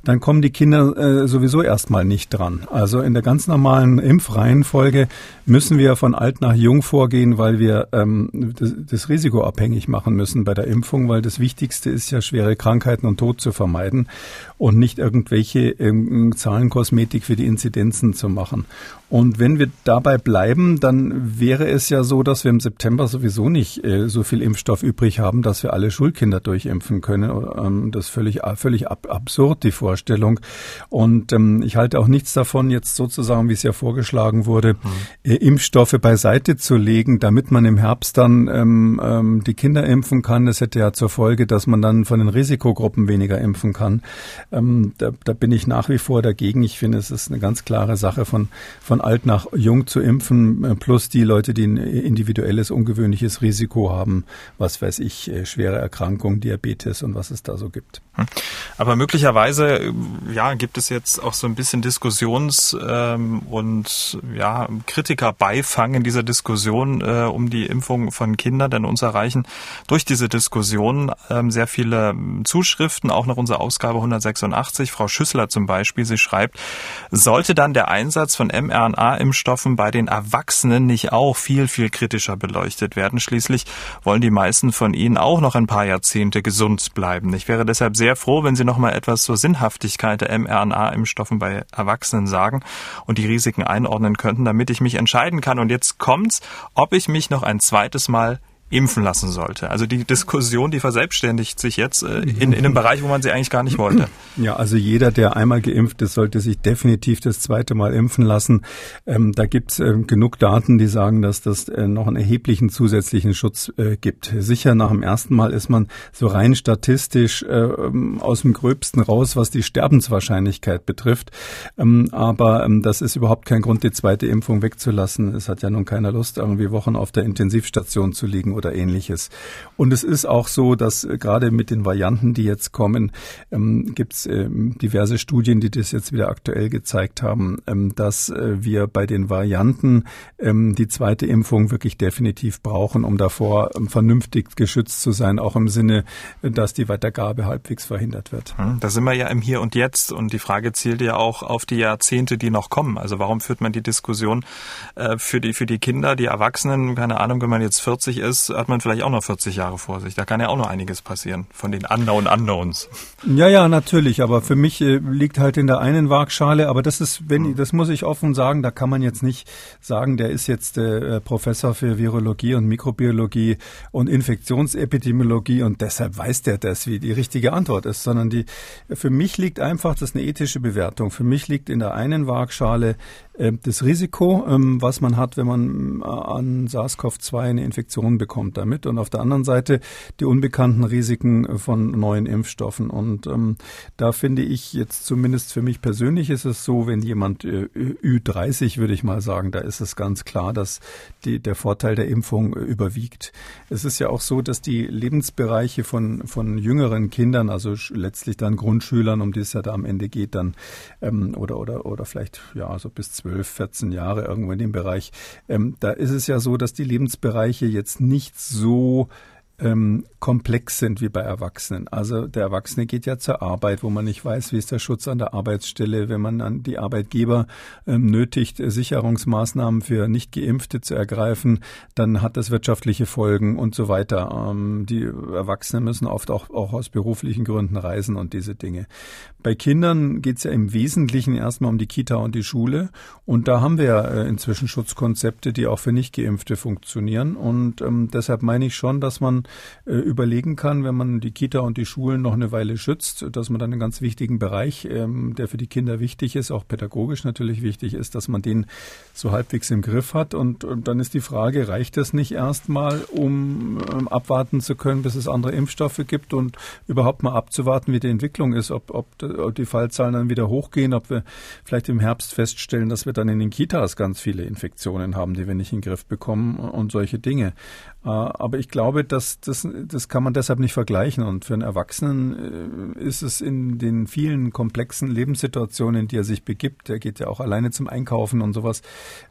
Speaker 3: dann kommen die Kinder äh, sowieso erstmal nicht dran. Also in der ganz normalen Impfreihenfolge müssen wir von alt nach jung vorgehen, weil wir ähm, das, das Risiko abhängig machen müssen bei der Impfung, weil das Wichtigste ist ja, schwere Krankheiten und Tod zu vermeiden und nicht irgendwelche ähm, Zahlenkosmetik für die Inzidenzen zu machen. Und wenn wir dabei bleiben, dann wäre es ja so, dass wir im September sowieso nicht äh, so viel Impfstoff übrig haben, dass wir alle Schulkinder durchimpfen können. Ähm, das ist völlig, völlig ab, absurd, die Vorstellung. Und ähm, ich halte auch nichts davon, jetzt sozusagen, wie es ja vorgeschlagen wurde, mhm. äh, Impfstoffe beiseite zu legen, damit man im Herbst dann ähm, ähm, die Kinder impfen kann. Das hätte ja zur Folge, dass man dann von den Risikogruppen weniger impfen kann. Ähm, da, da bin ich nach wie vor dagegen. Ich finde, es ist eine ganz klare Sache von, von alt nach jung zu impfen, äh, plus die Leute, die ein individuelles, ungewöhnliches Risiko haben, was weiß ich, äh, schwere Erkrankungen, Diabetes und was es da so gibt. Hm.
Speaker 2: Aber möglicherweise, äh, ja, gibt es jetzt auch so ein bisschen Diskussions- ähm, und ja, Kritikerbeifang in dieser Diskussion um die Impfung von Kindern, denn uns erreichen durch diese Diskussion ähm, sehr viele ähm, Zuschriften, auch nach unserer Ausgabe 186. Frau Schüssler zum Beispiel, sie schreibt, sollte dann der Einsatz von mRNA-Impfstoffen bei den Erwachsenen nicht auch viel, viel kritischer beleuchtet werden? Schließlich wollen die meisten von ihnen auch noch ein paar Jahrzehnte gesund bleiben. Ich wäre deshalb sehr froh, wenn Sie noch mal etwas zur Sinnhaftigkeit der mRNA-Impfstoffen bei Erwachsenen sagen und die Risiken einordnen könnten, damit ich mich entscheiden kann. Und jetzt kommt's, ob ich mich noch ein zweites Mal impfen lassen sollte. Also die Diskussion, die verselbstständigt sich jetzt äh, in, in einem Bereich, wo man sie eigentlich gar nicht wollte.
Speaker 3: Ja, also jeder, der einmal geimpft ist, sollte sich definitiv das zweite Mal impfen lassen. Ähm, da gibt es äh, genug Daten, die sagen, dass das äh, noch einen erheblichen zusätzlichen Schutz äh, gibt. Sicher nach dem ersten Mal ist man so rein statistisch äh, aus dem Gröbsten raus, was die Sterbenswahrscheinlichkeit betrifft. Ähm, aber ähm, das ist überhaupt kein Grund, die zweite Impfung wegzulassen. Es hat ja nun keiner Lust, irgendwie Wochen auf der Intensivstation zu liegen oder ähnliches. Und es ist auch so, dass äh, gerade mit den Varianten, die jetzt kommen, ähm, gibt es ähm, diverse Studien, die das jetzt wieder aktuell gezeigt haben, ähm, dass äh, wir bei den Varianten ähm, die zweite Impfung wirklich definitiv brauchen, um davor ähm, vernünftig geschützt zu sein, auch im Sinne, dass die Weitergabe halbwegs verhindert wird.
Speaker 2: Hm, da sind wir ja im Hier und Jetzt und die Frage zielt ja auch auf die Jahrzehnte, die noch kommen. Also warum führt man die Diskussion äh, für die für die Kinder, die Erwachsenen, keine Ahnung, wenn man jetzt 40 ist, hat man vielleicht auch noch 40 Jahre vor sich. Da kann ja auch noch einiges passieren von den Unknown Unknowns.
Speaker 3: Ja, ja, natürlich. Aber für mich äh, liegt halt in der einen Waagschale. Aber das ist, wenn, hm. das muss ich offen sagen, da kann man jetzt nicht sagen, der ist jetzt äh, Professor für Virologie und Mikrobiologie und Infektionsepidemiologie und deshalb weiß der das, wie die richtige Antwort ist, sondern die, für mich liegt einfach, das ist eine ethische Bewertung. Für mich liegt in der einen Waagschale äh, das Risiko, ähm, was man hat, wenn man äh, an SARS-CoV-2 eine Infektion bekommt damit und auf der anderen Seite die unbekannten Risiken von neuen Impfstoffen. Und ähm, da finde ich jetzt zumindest für mich persönlich ist es so, wenn jemand äh, Ü30, würde ich mal sagen, da ist es ganz klar, dass die, der Vorteil der Impfung überwiegt. Es ist ja auch so, dass die Lebensbereiche von, von jüngeren Kindern, also letztlich dann Grundschülern, um die es ja da am Ende geht, dann ähm, oder oder oder vielleicht ja so bis 12, 14 Jahre irgendwo in dem Bereich. Ähm, da ist es ja so, dass die Lebensbereiche jetzt nicht so ähm, komplex sind wie bei Erwachsenen. Also der Erwachsene geht ja zur Arbeit, wo man nicht weiß, wie ist der Schutz an der Arbeitsstelle, wenn man an die Arbeitgeber ähm, nötigt, Sicherungsmaßnahmen für Nicht-Geimpfte zu ergreifen, dann hat das wirtschaftliche Folgen und so weiter. Ähm, die Erwachsenen müssen oft auch, auch aus beruflichen Gründen reisen und diese Dinge. Bei Kindern geht es ja im Wesentlichen erstmal um die Kita und die Schule. Und da haben wir ja äh, inzwischen Schutzkonzepte, die auch für Nicht-Geimpfte funktionieren. Und ähm, deshalb meine ich schon, dass man äh, überlegen kann, wenn man die Kita und die Schulen noch eine Weile schützt, dass man dann einen ganz wichtigen Bereich, ähm, der für die Kinder wichtig ist, auch pädagogisch natürlich wichtig ist, dass man den so halbwegs im Griff hat. Und, und dann ist die Frage, reicht das nicht erstmal, um ähm, abwarten zu können, bis es andere Impfstoffe gibt und überhaupt mal abzuwarten, wie die Entwicklung ist, ob, ob, ob die Fallzahlen dann wieder hochgehen, ob wir vielleicht im Herbst feststellen, dass wir dann in den Kitas ganz viele Infektionen haben, die wir nicht in den Griff bekommen und solche Dinge. Äh, aber ich glaube, dass das, das kann man deshalb nicht vergleichen. Und für einen Erwachsenen äh, ist es in den vielen komplexen Lebenssituationen, in die er sich begibt, der geht ja auch alleine zum Einkaufen und sowas,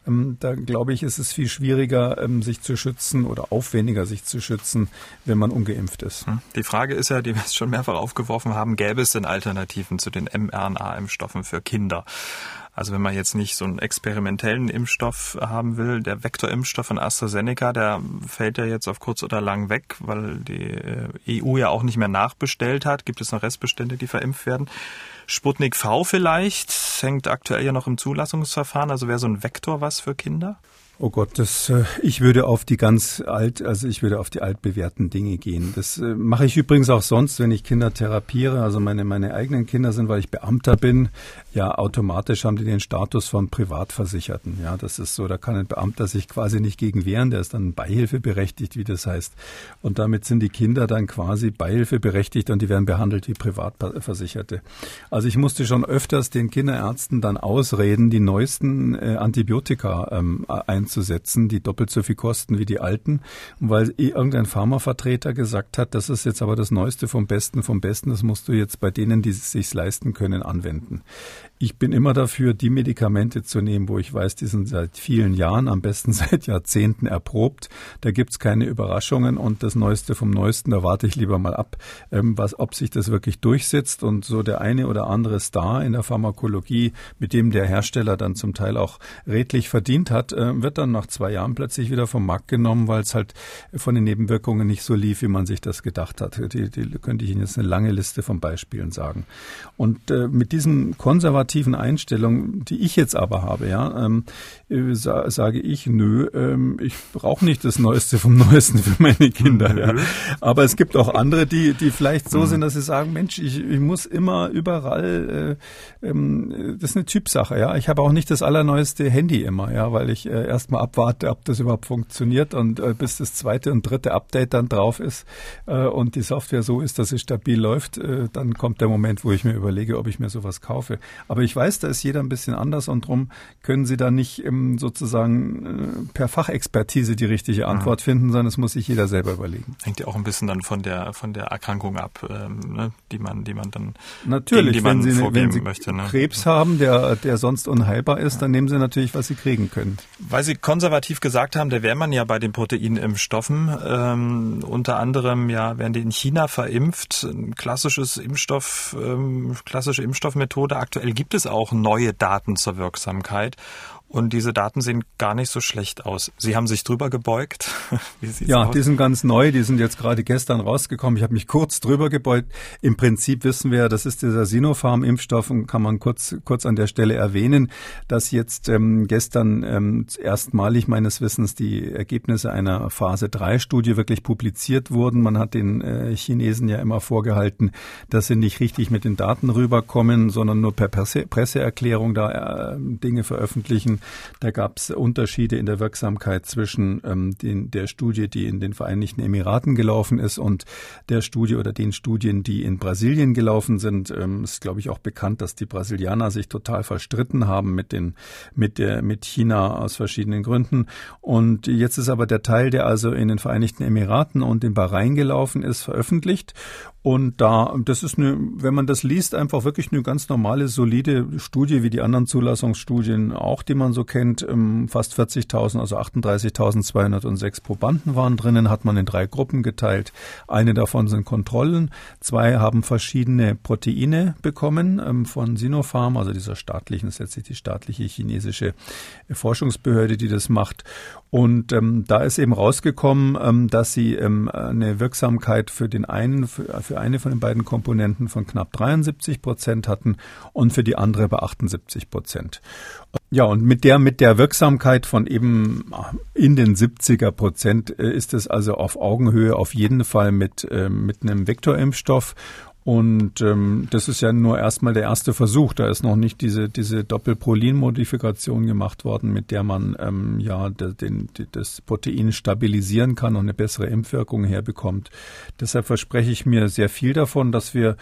Speaker 3: ähm, da glaube ich, ist es viel schwieriger, ähm, sich zu schützen oder aufwendiger sich zu schützen, wenn man ungeimpft ist. Hm.
Speaker 2: Die Frage ist ja, die wir schon mehrfach aufgeworfen haben, gäbe es denn Alternativen zu den mRNA-Impfstoffen für Kinder? Also wenn man jetzt nicht so einen experimentellen Impfstoff haben will, der Vektorimpfstoff von AstraZeneca, der fällt ja jetzt auf kurz oder lang weg, weil die äh, EU ja auch nicht mehr nachbestellt hat. Gibt es noch Restbestände, die verimpft werden? Sputnik V vielleicht, hängt aktuell ja noch im Zulassungsverfahren. Also wäre so ein Vektor was für Kinder?
Speaker 3: Oh Gott, das, äh, ich würde auf die ganz alt, also ich würde auf die altbewährten Dinge gehen. Das äh, mache ich übrigens auch sonst, wenn ich Kinder therapiere. Also meine, meine eigenen Kinder sind, weil ich Beamter bin, ja, automatisch haben die den Status von Privatversicherten. Ja, das ist so, da kann ein Beamter sich quasi nicht gegen wehren, der ist dann beihilfeberechtigt, wie das heißt. Und damit sind die Kinder dann quasi beihilfeberechtigt und die werden behandelt wie Privatversicherte. Also ich musste schon öfters den Kinderärzten dann ausreden, die neuesten äh, Antibiotika ähm, einzusetzen einzusetzen, die doppelt so viel kosten wie die alten. Und weil irgendein Pharmavertreter gesagt hat, das ist jetzt aber das Neueste vom Besten vom Besten, das musst du jetzt bei denen, die es sich leisten können, anwenden. Ich bin immer dafür, die Medikamente zu nehmen, wo ich weiß, die sind seit vielen Jahren, am besten seit Jahrzehnten erprobt. Da gibt's keine Überraschungen und das Neueste vom Neuesten, da warte ich lieber mal ab, ähm, was, ob sich das wirklich durchsetzt und so der eine oder andere Star in der Pharmakologie, mit dem der Hersteller dann zum Teil auch redlich verdient hat, äh, wird dann nach zwei Jahren plötzlich wieder vom Markt genommen, weil es halt von den Nebenwirkungen nicht so lief, wie man sich das gedacht hat. Die, die könnte ich Ihnen jetzt eine lange Liste von Beispielen sagen. Und äh, mit diesen konservativen konservativen Einstellung, die ich jetzt aber habe, ja, ähm, äh, sa sage ich, nö, ähm, ich brauche nicht das Neueste vom Neuesten für meine Kinder. Ja. Aber es gibt auch andere, die, die vielleicht so mhm. sind, dass sie sagen, Mensch, ich, ich muss immer überall, äh, ähm, das ist eine Typsache, ja. Ich habe auch nicht das allerneueste Handy immer, ja, weil ich äh, erstmal abwarte, ob das überhaupt funktioniert und äh, bis das zweite und dritte Update dann drauf ist äh, und die Software so ist, dass es stabil läuft, äh, dann kommt der Moment, wo ich mir überlege, ob ich mir sowas kaufe. Aber aber ich weiß, da ist jeder ein bisschen anders und darum können Sie da nicht ähm, sozusagen äh, per Fachexpertise die richtige Antwort mhm. finden, sondern es muss sich jeder selber überlegen.
Speaker 2: Hängt ja auch ein bisschen dann von der von der Erkrankung ab, ähm, ne, die man die man dann
Speaker 3: natürlich, man wenn Sie, wenn Sie möchte, ne? Krebs haben, der der sonst unheilbar ist, dann nehmen Sie natürlich, was Sie kriegen können.
Speaker 2: Weil Sie konservativ gesagt haben, da wäre man ja bei den Proteinimpfstoffen. Ähm, unter anderem ja werden die in China verimpft. Ein klassisches Impfstoff, ähm, klassische Impfstoffmethode. Aktuell gibt gibt es auch neue Daten zur Wirksamkeit. Und diese Daten sehen gar nicht so schlecht aus. Sie haben sich drüber gebeugt.
Speaker 3: ja, aus? die sind ganz neu. Die sind jetzt gerade gestern rausgekommen. Ich habe mich kurz drüber gebeugt. Im Prinzip wissen wir, das ist dieser Sinopharm-Impfstoff und kann man kurz, kurz an der Stelle erwähnen, dass jetzt ähm, gestern ähm, erstmalig meines Wissens die Ergebnisse einer Phase-3-Studie wirklich publiziert wurden. Man hat den äh, Chinesen ja immer vorgehalten, dass sie nicht richtig mit den Daten rüberkommen, sondern nur per Presse Presseerklärung da äh, Dinge veröffentlichen. Da gab es Unterschiede in der Wirksamkeit zwischen ähm, den, der Studie, die in den Vereinigten Emiraten gelaufen ist und der Studie oder den Studien, die in Brasilien gelaufen sind. Ähm, ist, glaube ich, auch bekannt, dass die Brasilianer sich total verstritten haben mit den, mit der, mit China aus verschiedenen Gründen. Und jetzt ist aber der Teil, der also in den Vereinigten Emiraten und in Bahrain gelaufen ist, veröffentlicht. Und da, das ist eine, wenn man das liest, einfach wirklich eine ganz normale, solide Studie, wie die anderen Zulassungsstudien auch, die man so kennt. Ähm, fast 40.000, also 38.206 Probanden waren drinnen, hat man in drei Gruppen geteilt. Eine davon sind Kontrollen. Zwei haben verschiedene Proteine bekommen ähm, von Sinopharm, also dieser staatlichen, das ist letztlich die staatliche chinesische Forschungsbehörde, die das macht. Und ähm, da ist eben rausgekommen, ähm, dass sie ähm, eine Wirksamkeit für den einen, für, für eine von den beiden Komponenten von knapp 73 Prozent hatten und für die andere bei 78 Prozent. Ja, und mit der, mit der Wirksamkeit von eben in den 70er Prozent äh, ist es also auf Augenhöhe auf jeden Fall mit, äh, mit einem Vektorimpfstoff. Und ähm, das ist ja nur erstmal der erste Versuch. Da ist noch nicht diese, diese Doppelprolin-Modifikation gemacht worden, mit der man ähm, ja den, das Protein stabilisieren kann und eine bessere Impfwirkung herbekommt. Deshalb verspreche ich mir sehr viel davon, dass wir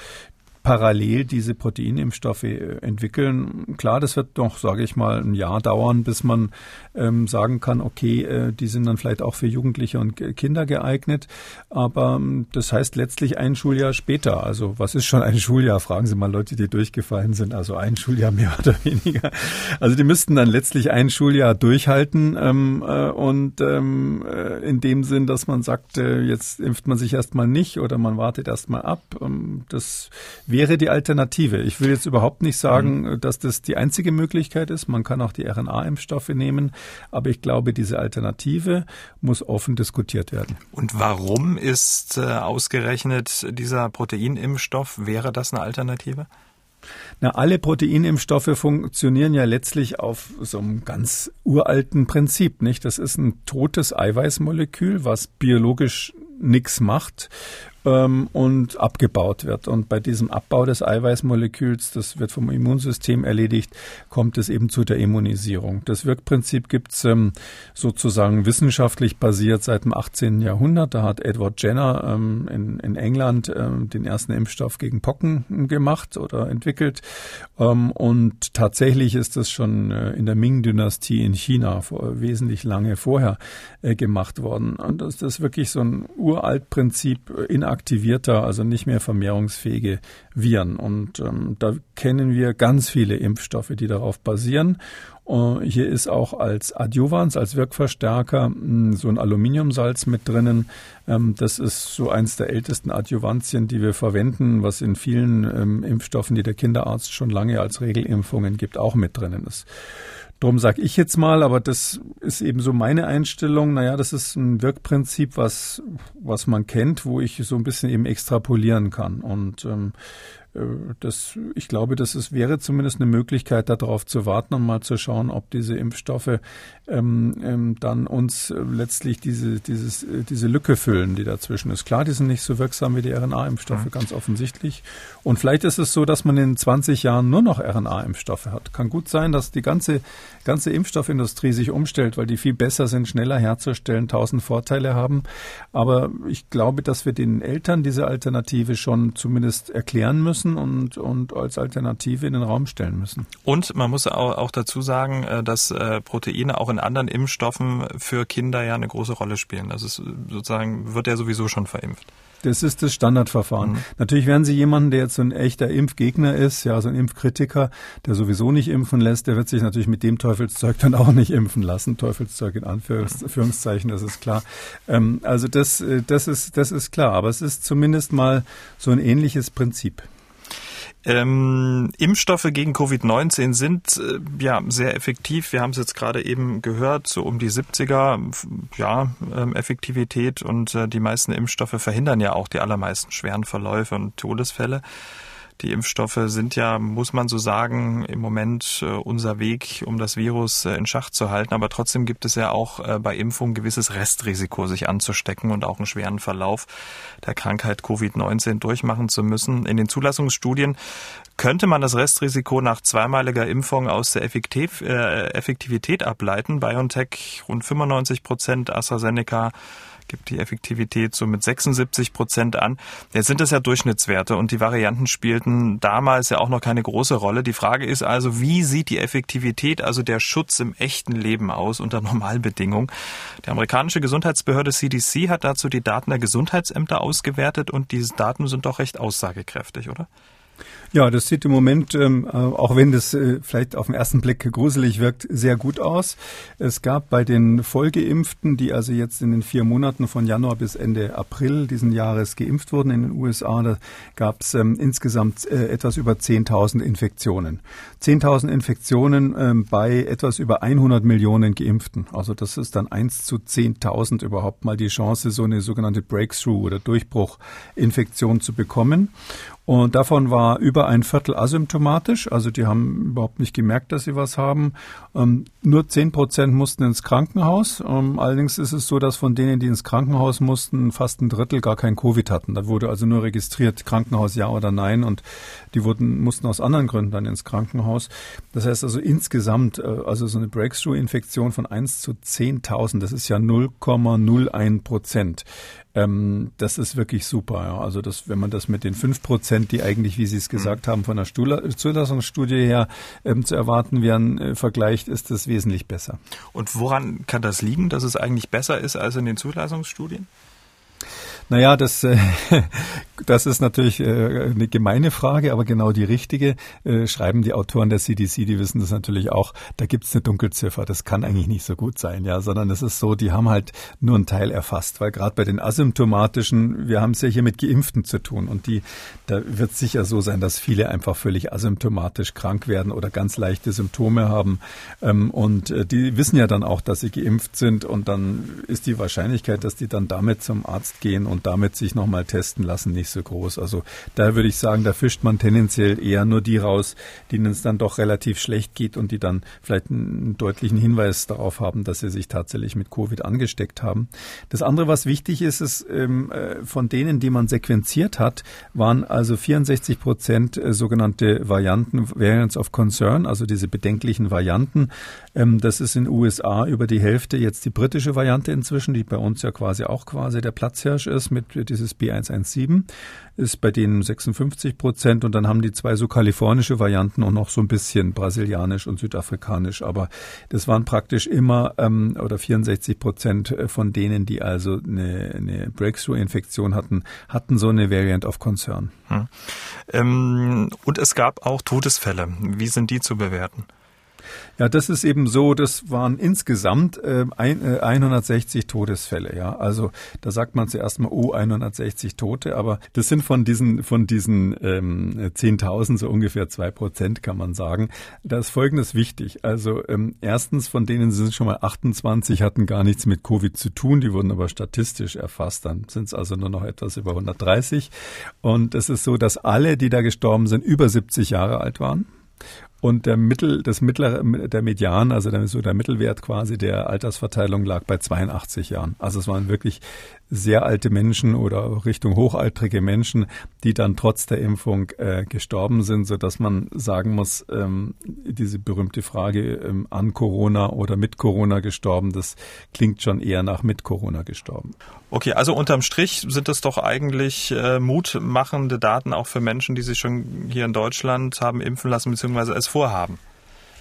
Speaker 3: parallel diese Proteinimpfstoffe äh, entwickeln. Klar, das wird noch, sage ich mal, ein Jahr dauern, bis man ähm, sagen kann, okay, äh, die sind dann vielleicht auch für Jugendliche und Kinder geeignet. Aber ähm, das heißt letztlich ein Schuljahr später. Also was ist schon ein Schuljahr? Fragen Sie mal Leute, die durchgefallen sind. Also ein Schuljahr mehr oder weniger. Also die müssten dann letztlich ein Schuljahr durchhalten ähm, äh, und ähm, äh, in dem Sinn, dass man sagt, äh, jetzt impft man sich erstmal nicht oder man wartet erstmal ab. Ähm, das wäre die Alternative. Ich will jetzt überhaupt nicht sagen, mhm. dass das die einzige Möglichkeit ist. Man kann auch die RNA-Impfstoffe nehmen. Aber ich glaube, diese Alternative muss offen diskutiert werden.
Speaker 2: Und warum ist äh, ausgerechnet dieser Proteinimpfstoff, wäre das eine Alternative?
Speaker 3: Na, alle Proteinimpfstoffe funktionieren ja letztlich auf so einem ganz uralten Prinzip, nicht? Das ist ein totes Eiweißmolekül, was biologisch nichts macht ähm, und abgebaut wird. Und bei diesem Abbau des Eiweißmoleküls, das wird vom Immunsystem erledigt, kommt es eben zu der Immunisierung. Das Wirkprinzip gibt es ähm, sozusagen wissenschaftlich basiert seit dem 18. Jahrhundert. Da hat Edward Jenner ähm, in, in, England ähm, den ersten Impfstoff gegen Pocken gemacht oder entwickelt. Ähm, und tatsächlich ist das schon äh, in der Ming-Dynastie in China vor, wesentlich lange vorher äh, gemacht worden. Und das, das ist wirklich so ein uralt Prinzip in aktivierter, also nicht mehr vermehrungsfähige Viren. Und ähm, da kennen wir ganz viele Impfstoffe, die darauf basieren. Uh, hier ist auch als Adjuvans, als Wirkverstärker mh, hm, so ein Aluminiumsalz mit drinnen. Ähm, das ist so eins der ältesten Adjuvantien, die wir verwenden, was in vielen ähm, Impfstoffen, die der Kinderarzt schon lange als Regelimpfungen gibt, auch mit drinnen ist. Drum sage ich jetzt mal, aber das ist eben so meine Einstellung. Naja, das ist ein Wirkprinzip, was, was man kennt, wo ich so ein bisschen eben extrapolieren kann. Und ähm, äh, das, ich glaube, das ist, wäre zumindest eine Möglichkeit, darauf zu warten und mal zu schauen, ob diese Impfstoffe ähm, ähm, dann uns äh, letztlich diese, dieses, äh, diese Lücke füllen, die dazwischen ist. Klar, die sind nicht so wirksam wie die RNA-Impfstoffe, mhm. ganz offensichtlich. Und vielleicht ist es so, dass man in 20 Jahren nur noch RNA-Impfstoffe hat. Kann gut sein, dass die ganze, ganze Impfstoffindustrie sich umstellt, weil die viel besser sind, schneller herzustellen, tausend Vorteile haben. Aber ich glaube, dass wir den Eltern diese Alternative schon zumindest erklären müssen müssen und, und als Alternative in den Raum stellen müssen.
Speaker 2: Und man muss auch, dazu sagen, äh, dass äh, Proteine auch in anderen Impfstoffen für Kinder ja eine große Rolle spielen. Das ist sozusagen, wird ja sowieso schon verimpft.
Speaker 3: Das ist das Standardverfahren. Mhm. Natürlich werden Sie jemanden, der jetzt so ein echter Impfgegner ist, ja, so ein Impfkritiker, der sowieso nicht impfen lässt, der wird sich natürlich mit dem Teufelszeug dann auch nicht impfen lassen. Teufelszeug in Anführungszeichen, das ist klar. Ähm, also das, äh, das ist, das ist klar. Aber es ist zumindest mal so ein ähnliches Prinzip.
Speaker 2: Ähm, Impfstoffe gegen Covid-19 sind äh, ja sehr effektiv. Wir haben es jetzt gerade eben gehört, so um die 70er ja, ähm, Effektivität und äh, die meisten Impfstoffe verhindern ja auch die allermeisten schweren Verläufe und Todesfälle. Die Impfstoffe sind ja, muss man so sagen, im Moment äh, unser Weg, um das Virus äh, in Schach zu halten. Aber trotzdem gibt es ja auch äh, bei Impfung gewisses Restrisiko, sich anzustecken und auch einen schweren Verlauf der Krankheit Covid-19 durchmachen zu müssen. In den Zulassungsstudien könnte man das Restrisiko nach zweimaliger Impfung aus der Effektiv, äh, Effektivität ableiten. BioNTech rund 95 Prozent, AstraZeneca gibt die Effektivität so mit 76 Prozent an. Jetzt sind das ja Durchschnittswerte und die Varianten spielten damals ja auch noch keine große Rolle. Die Frage ist also, wie sieht die Effektivität, also der Schutz im echten Leben aus unter Normalbedingungen? Die amerikanische Gesundheitsbehörde CDC hat dazu die Daten der Gesundheitsämter ausgewertet und diese Daten sind doch recht aussagekräftig, oder?
Speaker 3: Ja, das sieht im Moment, ähm, äh, auch wenn das äh, vielleicht auf den ersten Blick gruselig wirkt, sehr gut aus. Es gab bei den Vollgeimpften, die also jetzt in den vier Monaten von Januar bis Ende April diesen Jahres geimpft wurden in den USA, da gab es ähm, insgesamt äh, etwas über 10.000 Infektionen. 10.000 Infektionen ähm, bei etwas über 100 Millionen Geimpften. Also das ist dann 1 zu 10.000 überhaupt mal die Chance, so eine sogenannte Breakthrough oder Durchbruchinfektion zu bekommen. Und davon war über ein Viertel asymptomatisch, also die haben überhaupt nicht gemerkt, dass sie was haben. Ähm, nur zehn Prozent mussten ins Krankenhaus. Ähm, allerdings ist es so, dass von denen, die ins Krankenhaus mussten, fast ein Drittel gar kein Covid hatten. Da wurde also nur registriert, Krankenhaus ja oder nein. Und die wurden, mussten aus anderen Gründen dann ins Krankenhaus. Das heißt also insgesamt, äh, also so eine Breakthrough-Infektion von 1 zu 10.000, das ist ja 0,01 Prozent. Ähm, das ist wirklich super. Ja. Also das, wenn man das mit den fünf Prozent, die eigentlich, wie Sie es gesagt mhm. haben, von der Zulassungsstudie her ähm, zu erwarten wären, äh, vergleicht, ist das wesentlich besser.
Speaker 2: Und woran kann das liegen, dass es eigentlich besser ist als in den Zulassungsstudien?
Speaker 3: Naja, das, äh, das ist natürlich äh, eine gemeine Frage, aber genau die richtige. Äh, schreiben die Autoren der CDC, die wissen das natürlich auch, da gibt's eine Dunkelziffer. Das kann eigentlich nicht so gut sein, ja, sondern es ist so, die haben halt nur einen Teil erfasst, weil gerade bei den asymptomatischen, wir haben es ja hier mit Geimpften zu tun und die, da wird sicher so sein, dass viele einfach völlig asymptomatisch krank werden oder ganz leichte Symptome haben. Ähm, und äh, die wissen ja dann auch, dass sie geimpft sind und dann ist die Wahrscheinlichkeit, dass die dann damit zum Arzt gehen und und damit sich nochmal testen lassen, nicht so groß. Also da würde ich sagen, da fischt man tendenziell eher nur die raus, denen es dann doch relativ schlecht geht und die dann vielleicht einen deutlichen Hinweis darauf haben, dass sie sich tatsächlich mit Covid angesteckt haben. Das andere, was wichtig ist, ist, ähm, äh, von denen, die man sequenziert hat, waren also 64 Prozent äh, sogenannte Varianten, Variants of Concern, also diese bedenklichen Varianten. Ähm, das ist in den USA über die Hälfte jetzt die britische Variante inzwischen, die bei uns ja quasi auch quasi der Platzhirsch ist mit dieses B117 ist bei denen 56 Prozent und dann haben die zwei so kalifornische Varianten und noch so ein bisschen brasilianisch und südafrikanisch, aber das waren praktisch immer ähm, oder 64 Prozent von denen, die also eine, eine Breakthrough-Infektion hatten, hatten so eine Variant of Concern. Hm.
Speaker 2: Ähm, und es gab auch Todesfälle. Wie sind die zu bewerten?
Speaker 3: Ja, das ist eben so, das waren insgesamt äh, ein, äh, 160 Todesfälle, ja. Also da sagt man zuerst mal, oh, 160 Tote, aber das sind von diesen, von diesen ähm, 10.000 so ungefähr zwei Prozent, kann man sagen. Da ist Folgendes wichtig. Also ähm, erstens, von denen sind schon mal 28, hatten gar nichts mit Covid zu tun, die wurden aber statistisch erfasst. Dann sind es also nur noch etwas über 130. Und es ist so, dass alle, die da gestorben sind, über 70 Jahre alt waren. Und der Mittel, das mittlere, der Median, also der, so der Mittelwert quasi der Altersverteilung lag bei 82 Jahren. Also es waren wirklich sehr alte Menschen oder Richtung hochaltrige Menschen, die dann trotz der Impfung äh, gestorben sind, so dass man sagen muss, ähm, diese berühmte Frage ähm, an Corona oder mit Corona gestorben, das klingt schon eher nach mit Corona gestorben.
Speaker 2: Okay, also unterm Strich sind es doch eigentlich äh, mutmachende Daten auch für Menschen, die sich schon hier in Deutschland haben impfen lassen bzw. es vorhaben.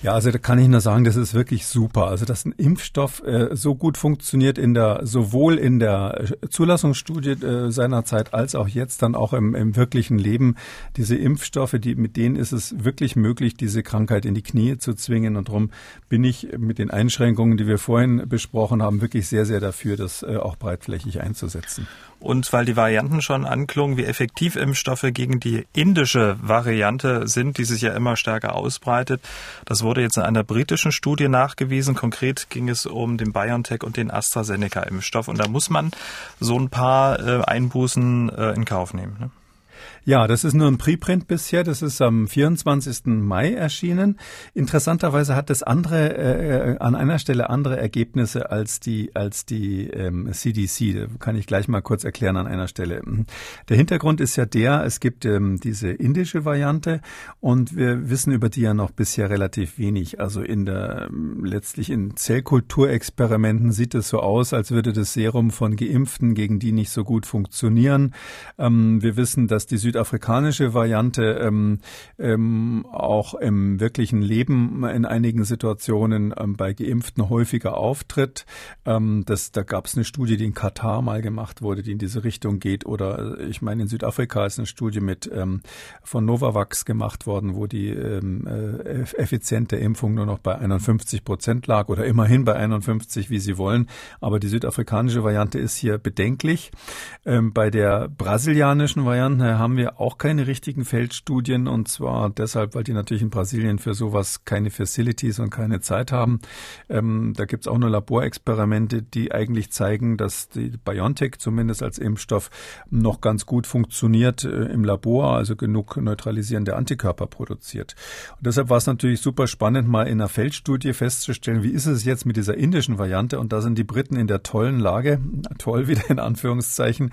Speaker 3: Ja, also da kann ich nur sagen, das ist wirklich super. Also dass ein Impfstoff äh, so gut funktioniert in der sowohl in der äh, Zulassungsstudie äh, seinerzeit als auch jetzt dann auch im, im wirklichen Leben. Diese Impfstoffe, die mit denen ist es wirklich möglich, diese Krankheit in die Knie zu zwingen. Und darum bin ich mit den Einschränkungen, die wir vorhin besprochen haben, wirklich sehr, sehr dafür, das äh, auch breitflächig einzusetzen.
Speaker 2: Und weil die Varianten schon anklungen, wie effektiv Impfstoffe gegen die indische Variante sind, die sich ja immer stärker ausbreitet, das wurde jetzt in einer britischen Studie nachgewiesen. Konkret ging es um den BioNTech und den AstraZeneca-Impfstoff. Und da muss man so ein paar äh, Einbußen äh, in Kauf nehmen. Ne?
Speaker 3: Ja, das ist nur ein Preprint bisher. Das ist am 24. Mai erschienen. Interessanterweise hat das andere äh, äh, an einer Stelle andere Ergebnisse als die als die ähm, CDC. Da kann ich gleich mal kurz erklären an einer Stelle. Der Hintergrund ist ja der: Es gibt ähm, diese indische Variante und wir wissen über die ja noch bisher relativ wenig. Also in der ähm, letztlich in Zellkulturexperimenten sieht es so aus, als würde das Serum von Geimpften gegen die nicht so gut funktionieren. Ähm, wir wissen, dass die südafrikanische Variante ähm, ähm, auch im wirklichen Leben in einigen Situationen ähm, bei Geimpften häufiger auftritt. Ähm, das, da gab es eine Studie, die in Katar mal gemacht wurde, die in diese Richtung geht. Oder äh, ich meine, in Südafrika ist eine Studie mit ähm, von Novavax gemacht worden, wo die ähm, äh, effiziente Impfung nur noch bei 51 Prozent lag oder immerhin bei 51, wie Sie wollen. Aber die südafrikanische Variante ist hier bedenklich. Ähm, bei der brasilianischen Variante haben wir auch keine richtigen Feldstudien und zwar deshalb, weil die natürlich in Brasilien für sowas keine Facilities und keine Zeit haben. Ähm, da gibt's auch nur Laborexperimente, die eigentlich zeigen, dass die BioNTech zumindest als Impfstoff noch ganz gut funktioniert äh, im Labor, also genug neutralisierende Antikörper produziert. Und deshalb war es natürlich super spannend, mal in einer Feldstudie festzustellen, wie ist es jetzt mit dieser indischen Variante und da sind die Briten in der tollen Lage, toll wieder in Anführungszeichen,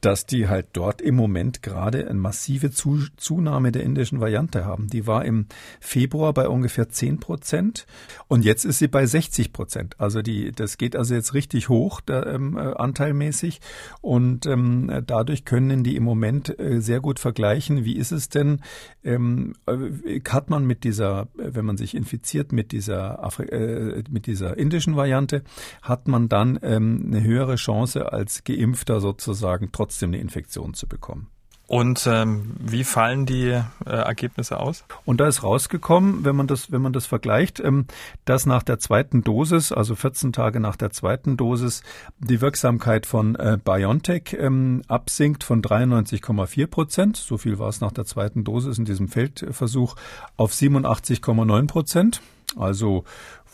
Speaker 3: dass die halt dort im Moment gerade eine massive Zunahme der indischen Variante haben. Die war im Februar bei ungefähr 10 Prozent und jetzt ist sie bei 60 Prozent. Also die, das geht also jetzt richtig hoch, der, ähm, äh, anteilmäßig und ähm, dadurch können die im Moment äh, sehr gut vergleichen, wie ist es denn, ähm, äh, hat man mit dieser, wenn man sich infiziert mit dieser, Afri äh, mit dieser indischen Variante, hat man dann ähm, eine höhere Chance als Geimpfter sozusagen trotzdem eine Infektion zu bekommen.
Speaker 2: Und ähm, wie fallen die äh, Ergebnisse aus?
Speaker 3: Und da ist rausgekommen, wenn man das, wenn man das vergleicht, ähm, dass nach der zweiten Dosis, also 14 Tage nach der zweiten Dosis, die Wirksamkeit von äh, BioNTech ähm, absinkt von 93,4 Prozent, so viel war es nach der zweiten Dosis in diesem Feldversuch, auf 87,9 Prozent. Also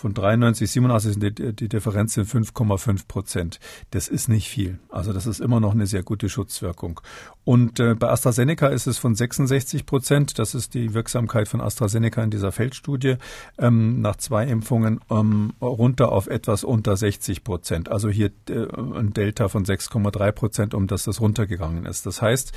Speaker 3: von 93, 87 sind die, die Differenz sind 5,5 Prozent. Das ist nicht viel. Also das ist immer noch eine sehr gute Schutzwirkung. Und äh, bei AstraZeneca ist es von 66 Prozent. Das ist die Wirksamkeit von AstraZeneca in dieser Feldstudie. Ähm, nach zwei Impfungen ähm, runter auf etwas unter 60 Prozent. Also hier äh, ein Delta von 6,3 Prozent, um das das runtergegangen ist. Das heißt,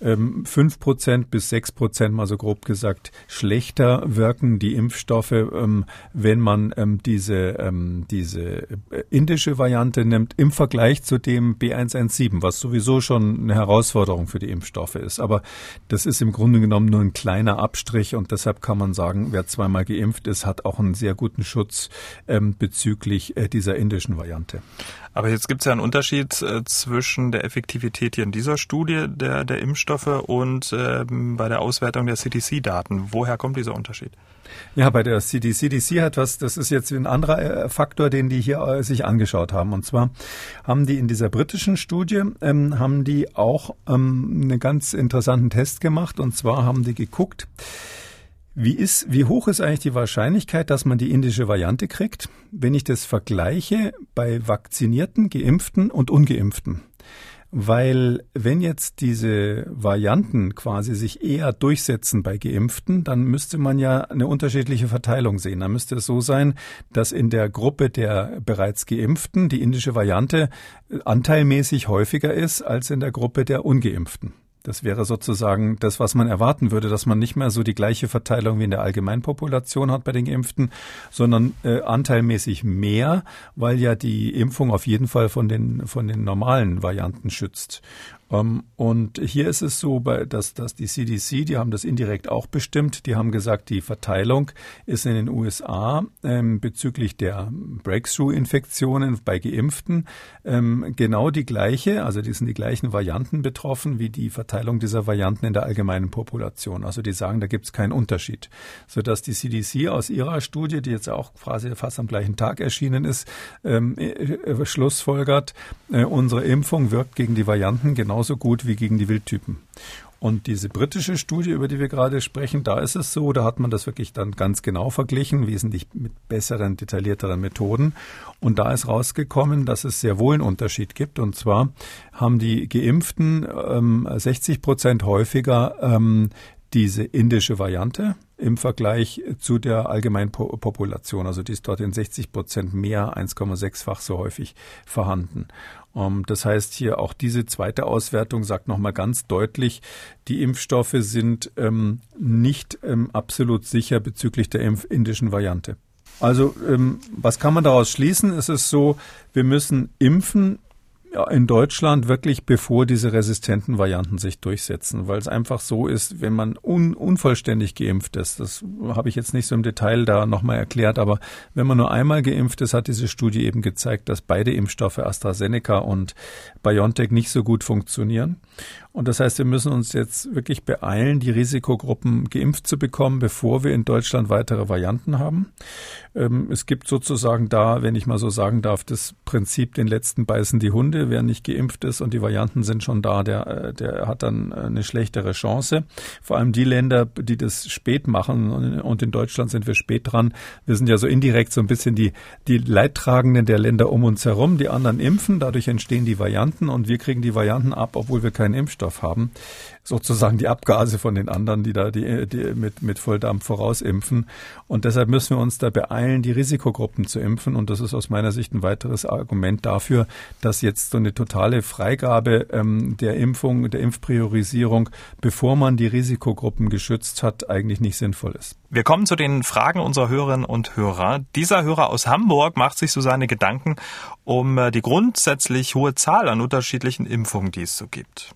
Speaker 3: ähm, 5 Prozent bis 6 Prozent, mal so grob gesagt, schlechter wirken die Impfstoffe, ähm, wenn man ähm, ähm, diese, ähm, diese äh, indische Variante nimmt im Vergleich zu dem B117, was sowieso schon eine Herausforderung für die Impfstoffe ist. Aber das ist im Grunde genommen nur ein kleiner Abstrich und deshalb kann man sagen, wer zweimal geimpft ist, hat auch einen sehr guten Schutz ähm, bezüglich äh, dieser indischen Variante.
Speaker 2: Aber jetzt gibt es ja einen Unterschied äh, zwischen der Effektivität hier in dieser Studie der, der Impfstoffe und ähm, bei der Auswertung der CDC-Daten. Woher kommt dieser Unterschied?
Speaker 3: Ja, bei der CDC, CDC hat was, das ist jetzt ein anderer äh, Faktor, den die hier äh, sich angeschaut haben. Und zwar haben die in dieser britischen Studie, ähm, haben die auch ähm, einen ganz interessanten Test gemacht. Und zwar haben die geguckt, wie ist, wie hoch ist eigentlich die Wahrscheinlichkeit, dass man die indische Variante kriegt, wenn ich das vergleiche bei Vakzinierten, Geimpften und Ungeimpften? Weil wenn jetzt diese Varianten quasi sich eher durchsetzen bei Geimpften, dann müsste man ja eine unterschiedliche Verteilung sehen. Dann müsste es so sein, dass in der Gruppe der bereits Geimpften die indische Variante anteilmäßig häufiger ist als in der Gruppe der Ungeimpften. Das wäre sozusagen das, was man erwarten würde, dass man nicht mehr so die gleiche Verteilung wie in der Allgemeinpopulation hat bei den Geimpften, sondern äh, anteilmäßig mehr, weil ja die Impfung auf jeden Fall von den, von den normalen Varianten schützt. Ähm, und hier ist es so, dass, dass die CDC, die haben das indirekt auch bestimmt, die haben gesagt, die Verteilung ist in den USA ähm, bezüglich der Breakthrough-Infektionen bei Geimpften ähm, genau die gleiche, also die sind die gleichen Varianten betroffen wie die Verteilung dieser Varianten in der allgemeinen Population. Also die sagen, da gibt es keinen Unterschied, sodass die CDC aus ihrer Studie, die jetzt auch quasi fast am gleichen Tag erschienen ist, ähm, äh, äh, schlussfolgert, äh, unsere Impfung wirkt gegen die Varianten genau genauso gut wie gegen die Wildtypen. Und diese britische Studie, über die wir gerade sprechen, da ist es so, da hat man das wirklich dann ganz genau verglichen, wesentlich mit besseren, detaillierteren Methoden. Und da ist rausgekommen, dass es sehr wohl einen Unterschied gibt. Und zwar haben die Geimpften ähm, 60 Prozent häufiger ähm, diese indische Variante im Vergleich zu der allgemeinen Population. Also die ist dort in 60 Prozent mehr, 1,6-fach so häufig vorhanden. Ähm, das heißt hier auch diese zweite Auswertung sagt nochmal ganz deutlich, die Impfstoffe sind ähm, nicht ähm, absolut sicher bezüglich der indischen Variante. Also ähm, was kann man daraus schließen? Es ist so, wir müssen impfen in Deutschland wirklich bevor diese resistenten Varianten sich durchsetzen, weil es einfach so ist, wenn man un unvollständig geimpft ist, das habe ich jetzt nicht so im Detail da nochmal erklärt, aber wenn man nur einmal geimpft ist, hat diese Studie eben gezeigt, dass beide Impfstoffe AstraZeneca und BioNTech nicht so gut funktionieren. Und das heißt, wir müssen uns jetzt wirklich beeilen, die Risikogruppen geimpft zu bekommen, bevor wir in Deutschland weitere Varianten haben. Ähm, es gibt sozusagen da, wenn ich mal so sagen darf, das Prinzip, den letzten beißen die Hunde. Wer nicht geimpft ist und die Varianten sind schon da, der, äh, der hat dann äh, eine schlechtere Chance. Vor allem die Länder, die das spät machen und in Deutschland sind wir spät dran. Wir sind ja so indirekt so ein bisschen die, die Leidtragenden der Länder um uns herum. Die anderen impfen, dadurch entstehen die Varianten und wir kriegen die Varianten ab, obwohl wir keinen Impfstoff Impfstoff haben, sozusagen die Abgase von den anderen, die da die, die mit, mit Volldampf vorausimpfen. Und deshalb müssen wir uns da beeilen, die Risikogruppen zu impfen. Und das ist aus meiner Sicht ein weiteres Argument dafür, dass jetzt so eine totale Freigabe ähm, der Impfung, der Impfpriorisierung, bevor man die Risikogruppen geschützt hat, eigentlich nicht sinnvoll ist.
Speaker 2: Wir kommen zu den Fragen unserer Hörerinnen und Hörer. Dieser Hörer aus Hamburg macht sich so seine Gedanken um äh, die grundsätzlich hohe Zahl an unterschiedlichen Impfungen, die es so gibt.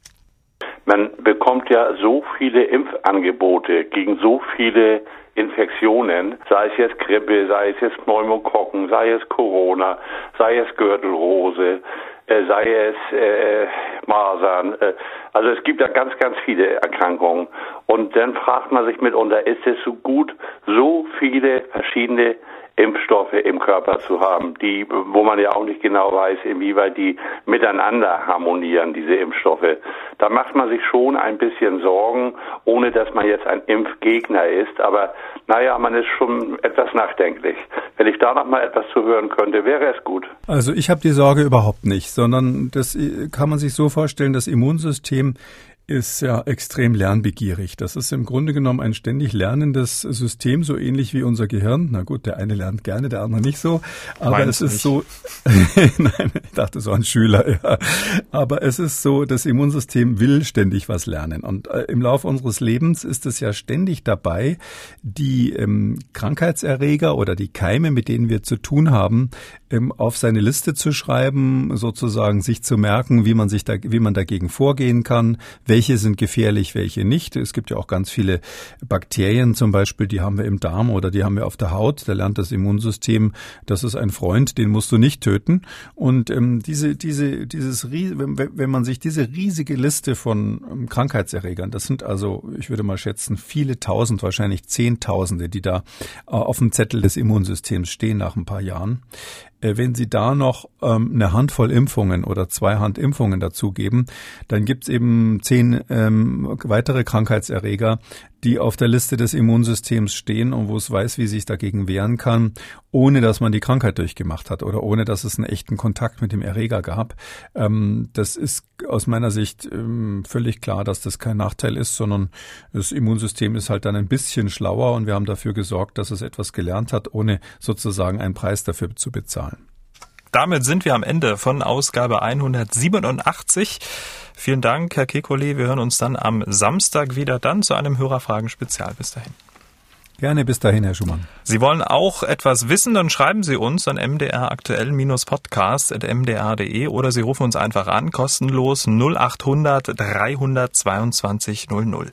Speaker 6: Man bekommt ja so viele Impfangebote gegen so viele Infektionen, sei es jetzt Grippe, sei es jetzt Pneumokokken, sei es Corona, sei es Gürtelrose, äh, sei es äh, Masern. Äh, also es gibt da ganz, ganz viele Erkrankungen. Und dann fragt man sich mitunter, ist es so gut, so viele verschiedene Impfstoffe im Körper zu haben, die, wo man ja auch nicht genau weiß, inwieweit die miteinander harmonieren, diese Impfstoffe. Da macht man sich schon ein bisschen Sorgen, ohne dass man jetzt ein Impfgegner ist. Aber naja, man ist schon etwas nachdenklich. Wenn ich da noch etwas zu hören könnte, wäre es gut.
Speaker 3: Also ich habe die Sorge überhaupt nicht, sondern das kann man sich so vorstellen, das Immunsystem ist ja extrem lernbegierig. Das ist im Grunde genommen ein ständig lernendes System, so ähnlich wie unser Gehirn. Na gut, der eine lernt gerne, der andere nicht so. Aber Meinst es ist nicht. so, nein, ich dachte so ein Schüler, ja. Aber es ist so, das Immunsystem will ständig was lernen. Und äh, im Laufe unseres Lebens ist es ja ständig dabei, die ähm, Krankheitserreger oder die Keime, mit denen wir zu tun haben, auf seine Liste zu schreiben, sozusagen sich zu merken, wie man sich da, wie man dagegen vorgehen kann, welche sind gefährlich, welche nicht. Es gibt ja auch ganz viele Bakterien zum Beispiel, die haben wir im Darm oder die haben wir auf der Haut. Da lernt das Immunsystem, das ist ein Freund, den musst du nicht töten. Und ähm, diese, diese, dieses, wenn, wenn man sich diese riesige Liste von ähm, Krankheitserregern, das sind also, ich würde mal schätzen, viele tausend, wahrscheinlich Zehntausende, die da äh, auf dem Zettel des Immunsystems stehen nach ein paar Jahren. Äh, wenn Sie da noch ähm, eine Handvoll Impfungen oder zwei Handimpfungen dazugeben, dann gibt's eben zehn ähm, weitere Krankheitserreger, die auf der Liste des Immunsystems stehen und wo es weiß, wie sich dagegen wehren kann, ohne dass man die Krankheit durchgemacht hat oder ohne dass es einen echten Kontakt mit dem Erreger gab. Ähm, das ist aus meiner Sicht ähm, völlig klar, dass das kein Nachteil ist, sondern das Immunsystem ist halt dann ein bisschen schlauer und wir haben dafür gesorgt, dass es etwas gelernt hat, ohne sozusagen einen Preis dafür zu bezahlen.
Speaker 2: Damit sind wir am Ende von Ausgabe 187. Vielen Dank, Herr Kekulé. Wir hören uns dann am Samstag wieder dann zu einem Hörerfragen-Spezial. Bis dahin.
Speaker 3: Gerne bis dahin, Herr Schumann.
Speaker 2: Sie wollen auch etwas wissen, dann schreiben Sie uns an mdraktuell-podcast.mdr.de oder Sie rufen uns einfach an, kostenlos 0800 322 00.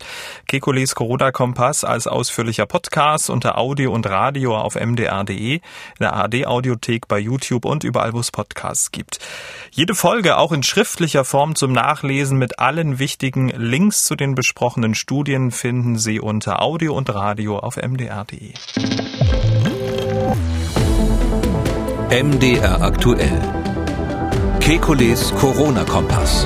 Speaker 2: Kekules Corona-Kompass als ausführlicher Podcast unter Audio und Radio auf mdr.de, in der ARD-Audiothek bei YouTube und überall, wo es Podcasts gibt. Jede Folge auch in schriftlicher Form zum Nachlesen mit allen wichtigen Links zu den besprochenen Studien finden Sie unter Audio und Radio auf mdr.de mdr.de.
Speaker 1: MDR aktuell. Kekules Corona-Kompass.